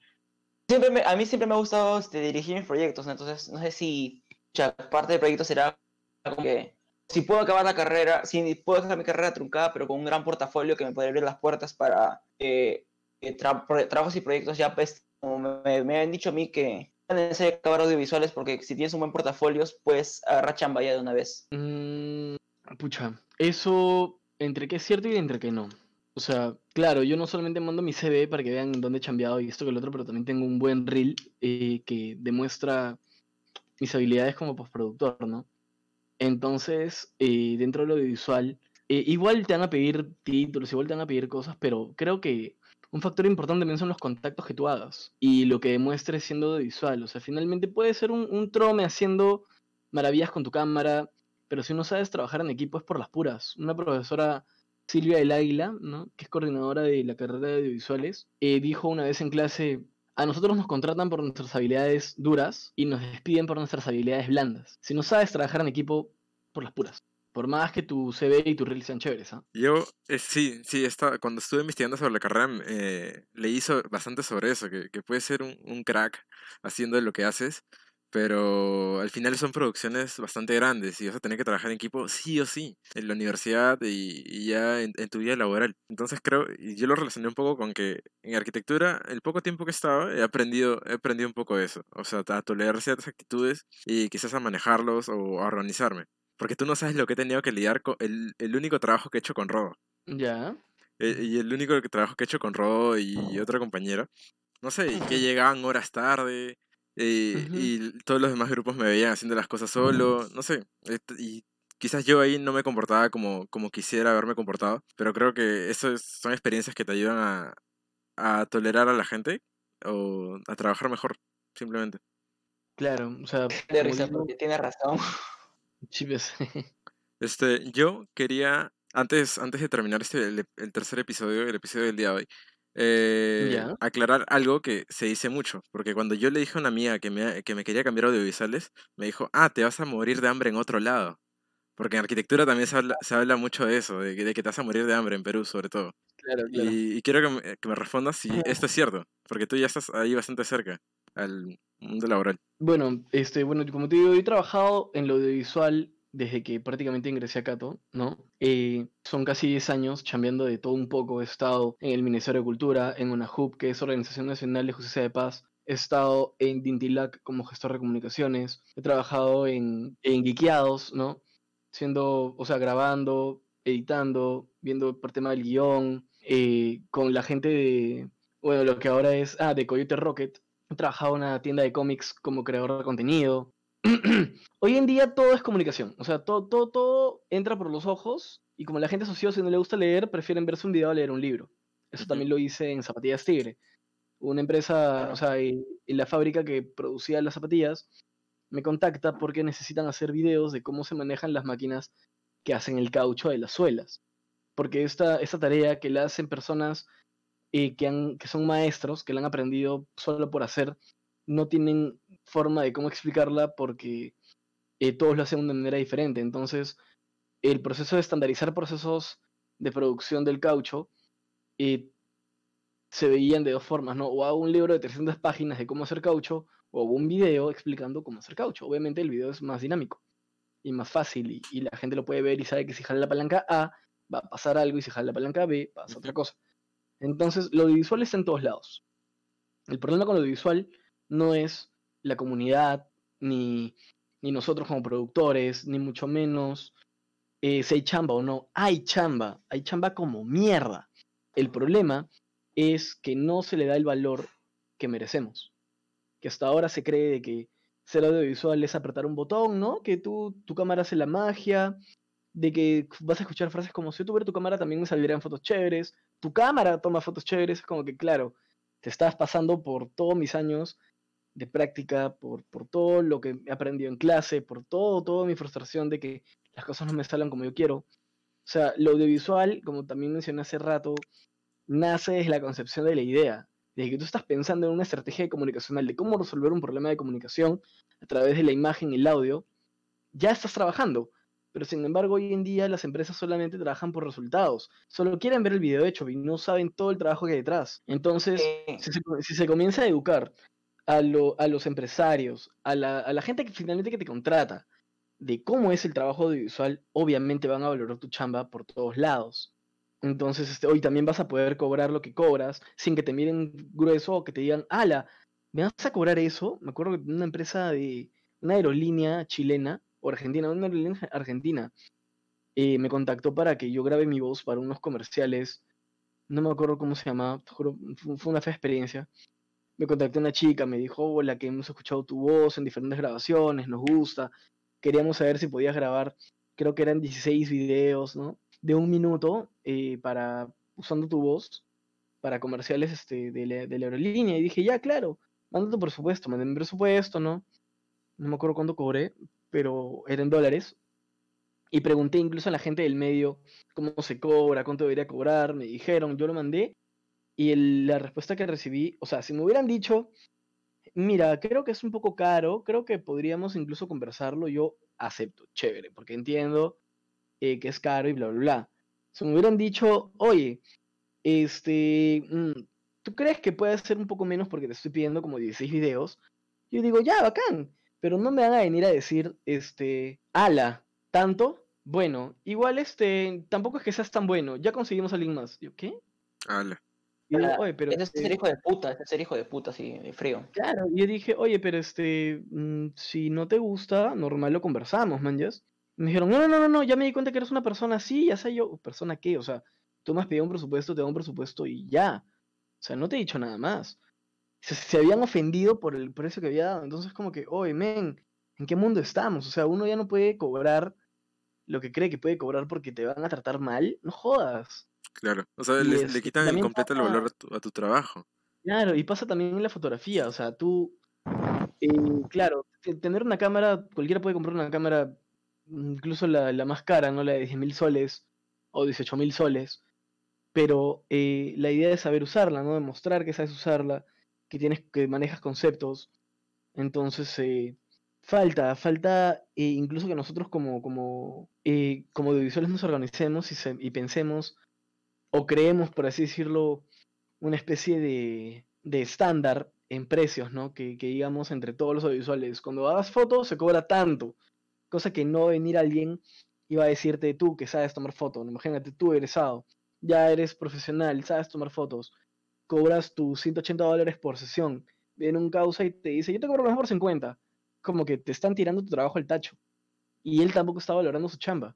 Siempre a mí siempre me ha gustado este, dirigir mis proyectos, entonces no sé si parte del proyecto será como que si puedo acabar la carrera, si puedo dejar mi carrera truncada, pero con un gran portafolio que me puede abrir las puertas para eh, trabajos y proyectos ya, pues, como me han dicho a mí que es necesario acabar audiovisuales porque si tienes un buen portafolio, puedes agarrar chamba ya de una vez. Mm, pucha, eso entre que es cierto y entre que no. O sea, claro, yo no solamente mando mi CV para que vean dónde he cambiado y esto que el otro, pero también tengo un buen reel eh, que demuestra mis habilidades como postproductor, ¿no? Entonces, eh, dentro de lo audiovisual, eh, igual te van a pedir títulos, igual te van a pedir cosas, pero creo que un factor importante también son los contactos que tú hagas y lo que demuestres siendo audiovisual. O sea, finalmente puede ser un, un trome haciendo maravillas con tu cámara, pero si no sabes trabajar en equipo es por las puras. Una profesora, Silvia del Águila, ¿no? que es coordinadora de la carrera de audiovisuales, eh, dijo una vez en clase, a nosotros nos contratan por nuestras habilidades duras y nos despiden por nuestras habilidades blandas. Si no sabes trabajar en equipo, por las puras. Por más que tu CV y tu reel sean chéveres, ¿ah? Yo, eh, sí, sí, está, cuando estuve investigando sobre la carrera, eh, leí bastante sobre eso, que, que puedes ser un, un, crack haciendo lo que haces, pero al final son producciones bastante grandes y vas a tener que trabajar en equipo sí o sí, en la universidad y, ya en, tu vida laboral. Entonces creo, y yo lo relacioné un poco con que en arquitectura, el poco tiempo que estaba, he aprendido, he aprendido un poco eso, o sea, a tolerar ciertas actitudes y quizás a manejarlos o a organizarme. Porque tú no sabes lo que he tenido que lidiar con el, el único trabajo que he hecho con Rodo. Ya. Eh, y el único trabajo que he hecho con Rodo y otra compañera. No sé, que llegaban horas tarde, eh, y todos los demás grupos me veían haciendo las cosas solo, no sé. Y quizás yo ahí no me comportaba como, como quisiera haberme comportado, pero creo que eso son experiencias que te ayudan a, a tolerar a la gente o a trabajar mejor, simplemente. Claro, o sea... De risa porque tiene razón. Chives. Este, yo quería, antes, antes de terminar este, el tercer episodio, el episodio del día de hoy, eh, aclarar algo que se dice mucho, porque cuando yo le dije a una amiga que me, que me quería cambiar audiovisuales, me dijo, ah, te vas a morir de hambre en otro lado. Porque en arquitectura también se habla, se habla mucho de eso, de, que te vas a morir de hambre en Perú sobre todo. Y, quiero que me, que me respondas si esto es cierto, porque tú ya estás ahí bastante cerca al mundo laboral. Bueno, este, bueno, como te digo, he trabajado en lo audiovisual desde que prácticamente ingresé a Cato, ¿no? Eh, son casi 10 años chambeando de todo un poco. He estado en el Ministerio de Cultura, en UNAHUB, que es Organización Nacional de Justicia de Paz. He estado en Dintilac como gestor de comunicaciones. He trabajado en, en Geekeados, ¿no? Siendo, o sea, grabando, editando, viendo por tema del guion, eh, con la gente de, bueno, lo que ahora es, ah, de Coyote Rocket. He trabajado en una tienda de cómics como creador de contenido. Hoy en día todo es comunicación, o sea, todo, todo, todo entra por los ojos y como la gente asoció si no le gusta leer, prefieren verse un video a leer un libro. Eso también lo hice en Zapatillas Tigre. Una empresa, o sea, en la fábrica que producía las zapatillas, me contacta porque necesitan hacer videos de cómo se manejan las máquinas que hacen el caucho de las suelas. Porque esta, esta tarea que la hacen personas eh, que, son maestros, que la han aprendido solo por hacer, no tienen forma de cómo explicarla porque eh, todos lo hacen de manera diferente. Entonces, el proceso de estandarizar procesos de producción del caucho eh, se veían de dos formas, ¿no? O hago un libro de 300 páginas de cómo hacer caucho, o un video explicando cómo hacer caucho. Obviamente el video es más dinámico y más fácil, y, y la gente lo puede ver y sabe que si jala la palanca A, va a pasar algo, y si jala la palanca B, pasa otra cosa. Entonces, lo audiovisual está en todos lados. El problema con lo audiovisual no es la comunidad, ni, ni nosotros como productores, ni mucho menos eh, si hay chamba o no. Hay chamba, hay chamba como mierda. El problema es que no se le da el valor que merecemos. Que hasta ahora se cree de que ser audiovisual es apretar un botón, ¿no? Que tú, tu cámara hace la magia, de que vas a escuchar frases como si yo tuviera tu cámara también me saldrían fotos chéveres, tu cámara toma fotos chéveres, es como que claro, te estás pasando por todos mis años de práctica, por, por todo lo que he aprendido en clase, por todo, toda mi frustración de que las cosas no me salen como yo quiero. O sea, lo audiovisual, como también mencioné hace rato, nace desde la concepción de la idea, de que tú estás pensando en una estrategia comunicacional, de cómo resolver un problema de comunicación a través de la imagen y el audio, ya estás trabajando. Pero sin embargo, hoy en día las empresas solamente trabajan por resultados. Solo quieren ver el video hecho y no saben todo el trabajo que hay detrás. Entonces, si se, si se comienza a educar a, los empresarios, a la, gente que finalmente que te contrata, de cómo es el trabajo audiovisual, obviamente van a valorar tu chamba por todos lados. Entonces, este, hoy también vas a poder cobrar lo que cobras sin que te miren grueso o que te digan, ala, ¿me vas a cobrar eso? Me acuerdo de una empresa de una aerolínea chilena o argentina, una aerolínea argentina, eh, me contactó para que yo grabe mi voz para unos comerciales. No me acuerdo cómo se llama, fue una fe experiencia me contactó una chica, me dijo, hola, que hemos escuchado tu voz en diferentes grabaciones, nos gusta, queríamos saber si podías grabar, creo que eran 16 videos, ¿no? De un minuto eh, para, usando tu voz, para comerciales este, de, la, de la aerolínea. Y dije, ya, claro, manda tu presupuesto, mandé mi presupuesto, ¿no? No me acuerdo cuánto cobré, pero eran dólares. Y pregunté incluso a la gente del medio cómo se cobra, cuánto debería cobrar. Me dijeron, yo lo mandé y la respuesta que recibí, o sea, si me hubieran dicho mira, creo que es un poco caro, creo que podríamos incluso conversarlo, yo acepto, chévere, porque entiendo eh, que es caro y bla, bla, bla. Si me hubieran dicho, oye, este, mm, ¿tú crees que puede ser un poco menos porque te estoy pidiendo como 16 videos? Yo digo, ya, bacán, pero no me van a venir a decir, este, ala, ¿tanto? Bueno, igual este, tampoco es que seas tan bueno, ya conseguimos a alguien más. Yo, ¿qué? Ala. Y oye, pero es ser este hijo de puta, es ser hijo de puta, así, de frío. Claro, y yo dije, oye, pero este, mm, si no te gusta, normal lo conversamos, man, Me dijeron, no, no, no, no, ya me di cuenta que eres una persona así, ya sé yo, ¿persona qué? O sea, tú me has pedido un presupuesto, te doy un presupuesto y ya. O sea, no te he dicho nada más. Se, habían ofendido por el precio que había dado. Entonces, como que, oye, men, ¿en qué mundo estamos? O sea, uno ya no puede cobrar lo que cree que puede cobrar porque te van a tratar mal. No jodas. Claro, o sea, le, le, quitan el completo el valor a tu, trabajo. Claro, y pasa también en la fotografía, o sea, tú, eh, claro, tener una cámara, cualquiera puede comprar una cámara, incluso la, la más cara, ¿no? La de 10 mil soles o 18 mil soles, pero eh, la idea es saber usarla, ¿no? Demostrar que sabes usarla, que tienes, que manejas conceptos, entonces, eh, falta, falta incluso que nosotros como, como, como audiovisuales nos organicemos y, pensemos o creemos, por así decirlo, una especie de, estándar en precios, ¿no? Que, digamos entre todos los audiovisuales. Cuando hagas fotos se cobra tanto, cosa que no venir alguien y va a decirte tú que sabes tomar fotos. Imagínate tú egresado, ya eres profesional, sabes tomar fotos, cobras tus 180 dólares por sesión. Viene un causa y te dice, yo te cobro lo por 50. Como que te están tirando tu trabajo al tacho. Y él tampoco está valorando su chamba.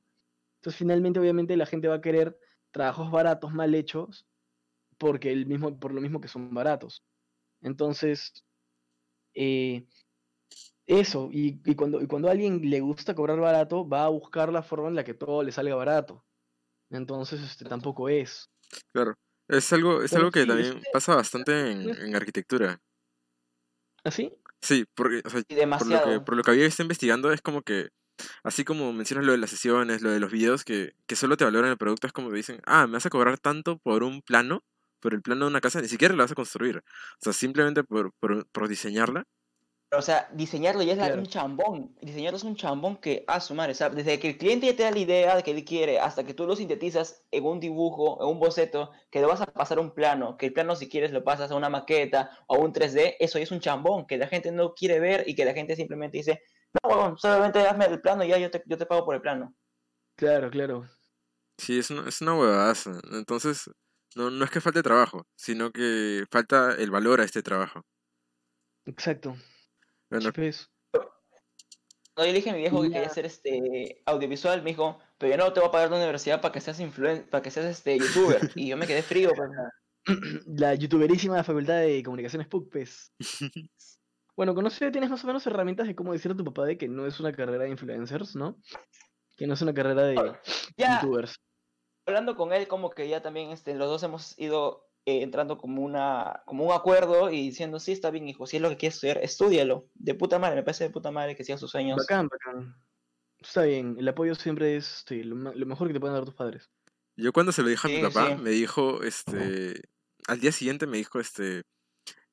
Entonces finalmente obviamente la gente va a querer trabajos baratos mal hechos porque el mismo, por lo mismo que son baratos. Entonces, eh, eso, y, cuando, y cuando a alguien le gusta cobrar barato, va a buscar la forma en la que todo le salga barato. Entonces, este tampoco es. Claro, es algo, es algo que también pasa bastante en, arquitectura. ¿Ah, sí? Sí, porque, por, lo que, por lo que había visto investigando, es como que Así como mencionas lo de las sesiones, lo de los videos, que, que solo te valoran el producto, es como que dicen, ah, me vas a cobrar tanto por un plano, por el plano de una casa, ni siquiera la vas a construir. O sea, simplemente por, por, por diseñarla, o sea, diseñarlo ya es un chambón. Diseñarlo es un chambón que a su madre. O sea, desde que el cliente ya te da la idea de que él quiere hasta que tú lo sintetizas en un dibujo, en un boceto, que le vas a pasar un plano, que el plano si quieres lo pasas a una maqueta o a un 3D, eso ya es un chambón que la gente no quiere ver y que la gente simplemente dice, no, bueno, solamente hazme el plano y ya yo te, yo te pago por el plano. Claro, claro. Sí, es una, es una huevadaza. Entonces, no, no es que falte trabajo, sino que falta el valor a este trabajo. Exacto. Bueno. No, yo dije a mi viejo que quería ser este audiovisual, me dijo, pero yo no te voy a pagar de universidad para que seas influen para que seas este youtuber. y yo me quedé frío, pues. La youtuberísima facultad de comunicaciones PUC, pues. Bueno, con eso tienes más o menos herramientas de cómo decirle a tu papá de que no es una carrera de influencers, ¿no? Que no es una carrera de youtubers. Hablando con él, como que ya también este, los dos hemos ido eh, entrando como, una, como un acuerdo y diciendo, sí, está bien, hijo, si es lo que quieres estudiar, estúdialo. De puta madre, me parece de puta madre que sigas sus sueños. Bacán, bacán. Está bien, el apoyo siempre es lo, mejor que te pueden dar tus padres. Yo cuando se lo dije a mi papá, me dijo, este, al día siguiente me dijo, este,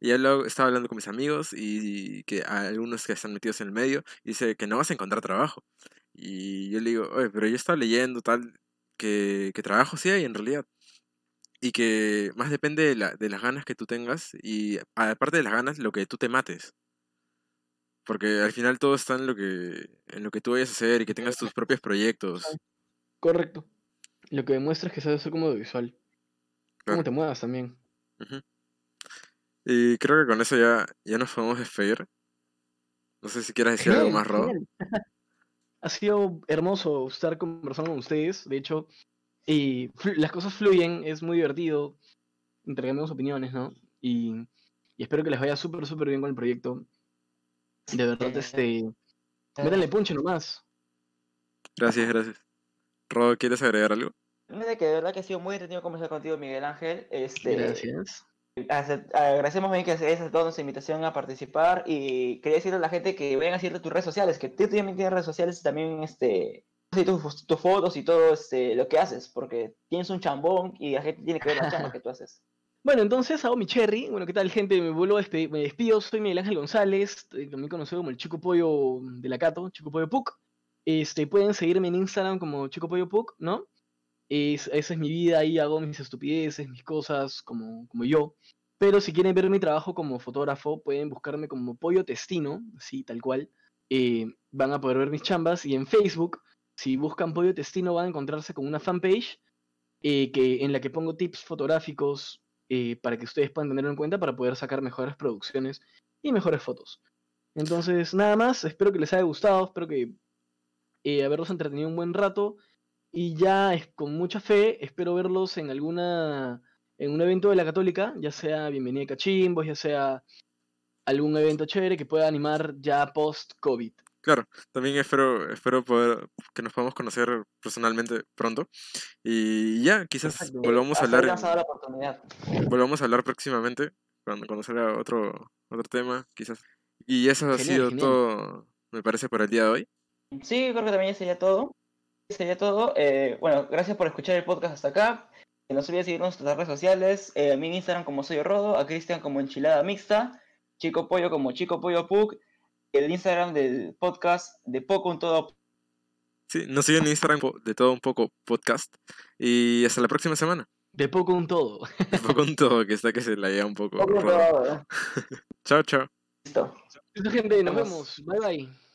y ya luego estaba hablando con mis amigos y que algunos que están metidos en el medio, dice que no vas a encontrar trabajo. Y yo le digo, oye, pero yo estaba leyendo tal, que, que trabajo sí hay en realidad. Y que más depende de, la, de las ganas que tú tengas y aparte de las ganas, lo que tú te mates. Porque al final todo está en lo que, en lo que tú vayas a hacer y que tengas tus propios proyectos. Correcto. Lo que demuestra es que sabes hacer como visual. Cómo te muevas también. Y creo que con eso ya, ya nos podemos despedir. No sé si quieres decir algo más, Rob. Ha sido hermoso estar conversando con ustedes. De hecho, y las cosas fluyen, es muy divertido. Intercambiamos opiniones, ¿no? Y, espero que les vaya súper, súper bien con el proyecto. De verdad, este. Métanle punche nomás. Gracias, gracias. Rob, ¿quieres agregar algo? De que de verdad que ha sido muy entretenido conversar contigo, Miguel Ángel. Este, gracias. Agradecemos bien que hayas aceptado nuestra invitación a participar y quería decirle a la gente que vayan a seguirte tus redes sociales, que tú también tienes redes sociales y también este, tus, fotos y todo este, lo que haces, porque tienes un chambón y la gente tiene que ver la chamba que tú haces. Bueno, entonces hago mi cherry. Bueno, ¿qué tal, gente? Me vuelvo a me despido. Soy Miguel Ángel González, también conocido como el Chico Pollo de la Cato, Chico Pollo Puc. Este, pueden seguirme en Instagram como Chico Pollo Puc, ¿no? Es, esa es mi vida, ahí hago mis estupideces, mis cosas, como, como yo. Pero si quieren ver mi trabajo como fotógrafo, pueden buscarme como Pollo Testino, sí, tal cual. Eh, van a poder ver mis chambas. Y en Facebook, si buscan Pollo Testino, van a encontrarse con una fanpage eh, que, en la que pongo tips fotográficos, eh, para que ustedes puedan tenerlo en cuenta para poder sacar mejores producciones y mejores fotos. Entonces, nada más, espero que les haya gustado, espero que eh, haberlos entretenido un buen rato y ya es, con mucha fe espero verlos en alguna en un evento de la Católica, ya sea Bienvenida a Cachimbos, ya sea algún evento chévere que pueda animar ya post-COVID. Claro, también espero, espero poder que nos podamos conocer personalmente pronto. Y ya, quizás volvamos a hablar. Volvamos a hablar próximamente, cuando, cuando salga otro, otro tema, quizás. Y eso ha sido todo, me parece, por el día de hoy. Sí, creo que también sería todo. Sería todo. Eh, bueno, gracias por escuchar el podcast hasta acá. No se olviden seguirnos en nuestras redes sociales. Eh, a mí en Instagram como Soy Rodo, a Cristian como Enchilada Mixta, Chico Pollo como Chico Pollo Pug el Instagram del podcast de Poco un Todo. Sí, nos siguen en Instagram de Todo un Poco Podcast. Y hasta la próxima semana. De Poco un Todo. De Poco un Todo, que está que se la lleva un poco. chao, chao. Listo. Listo, gente, nos vemos. Bye, bye.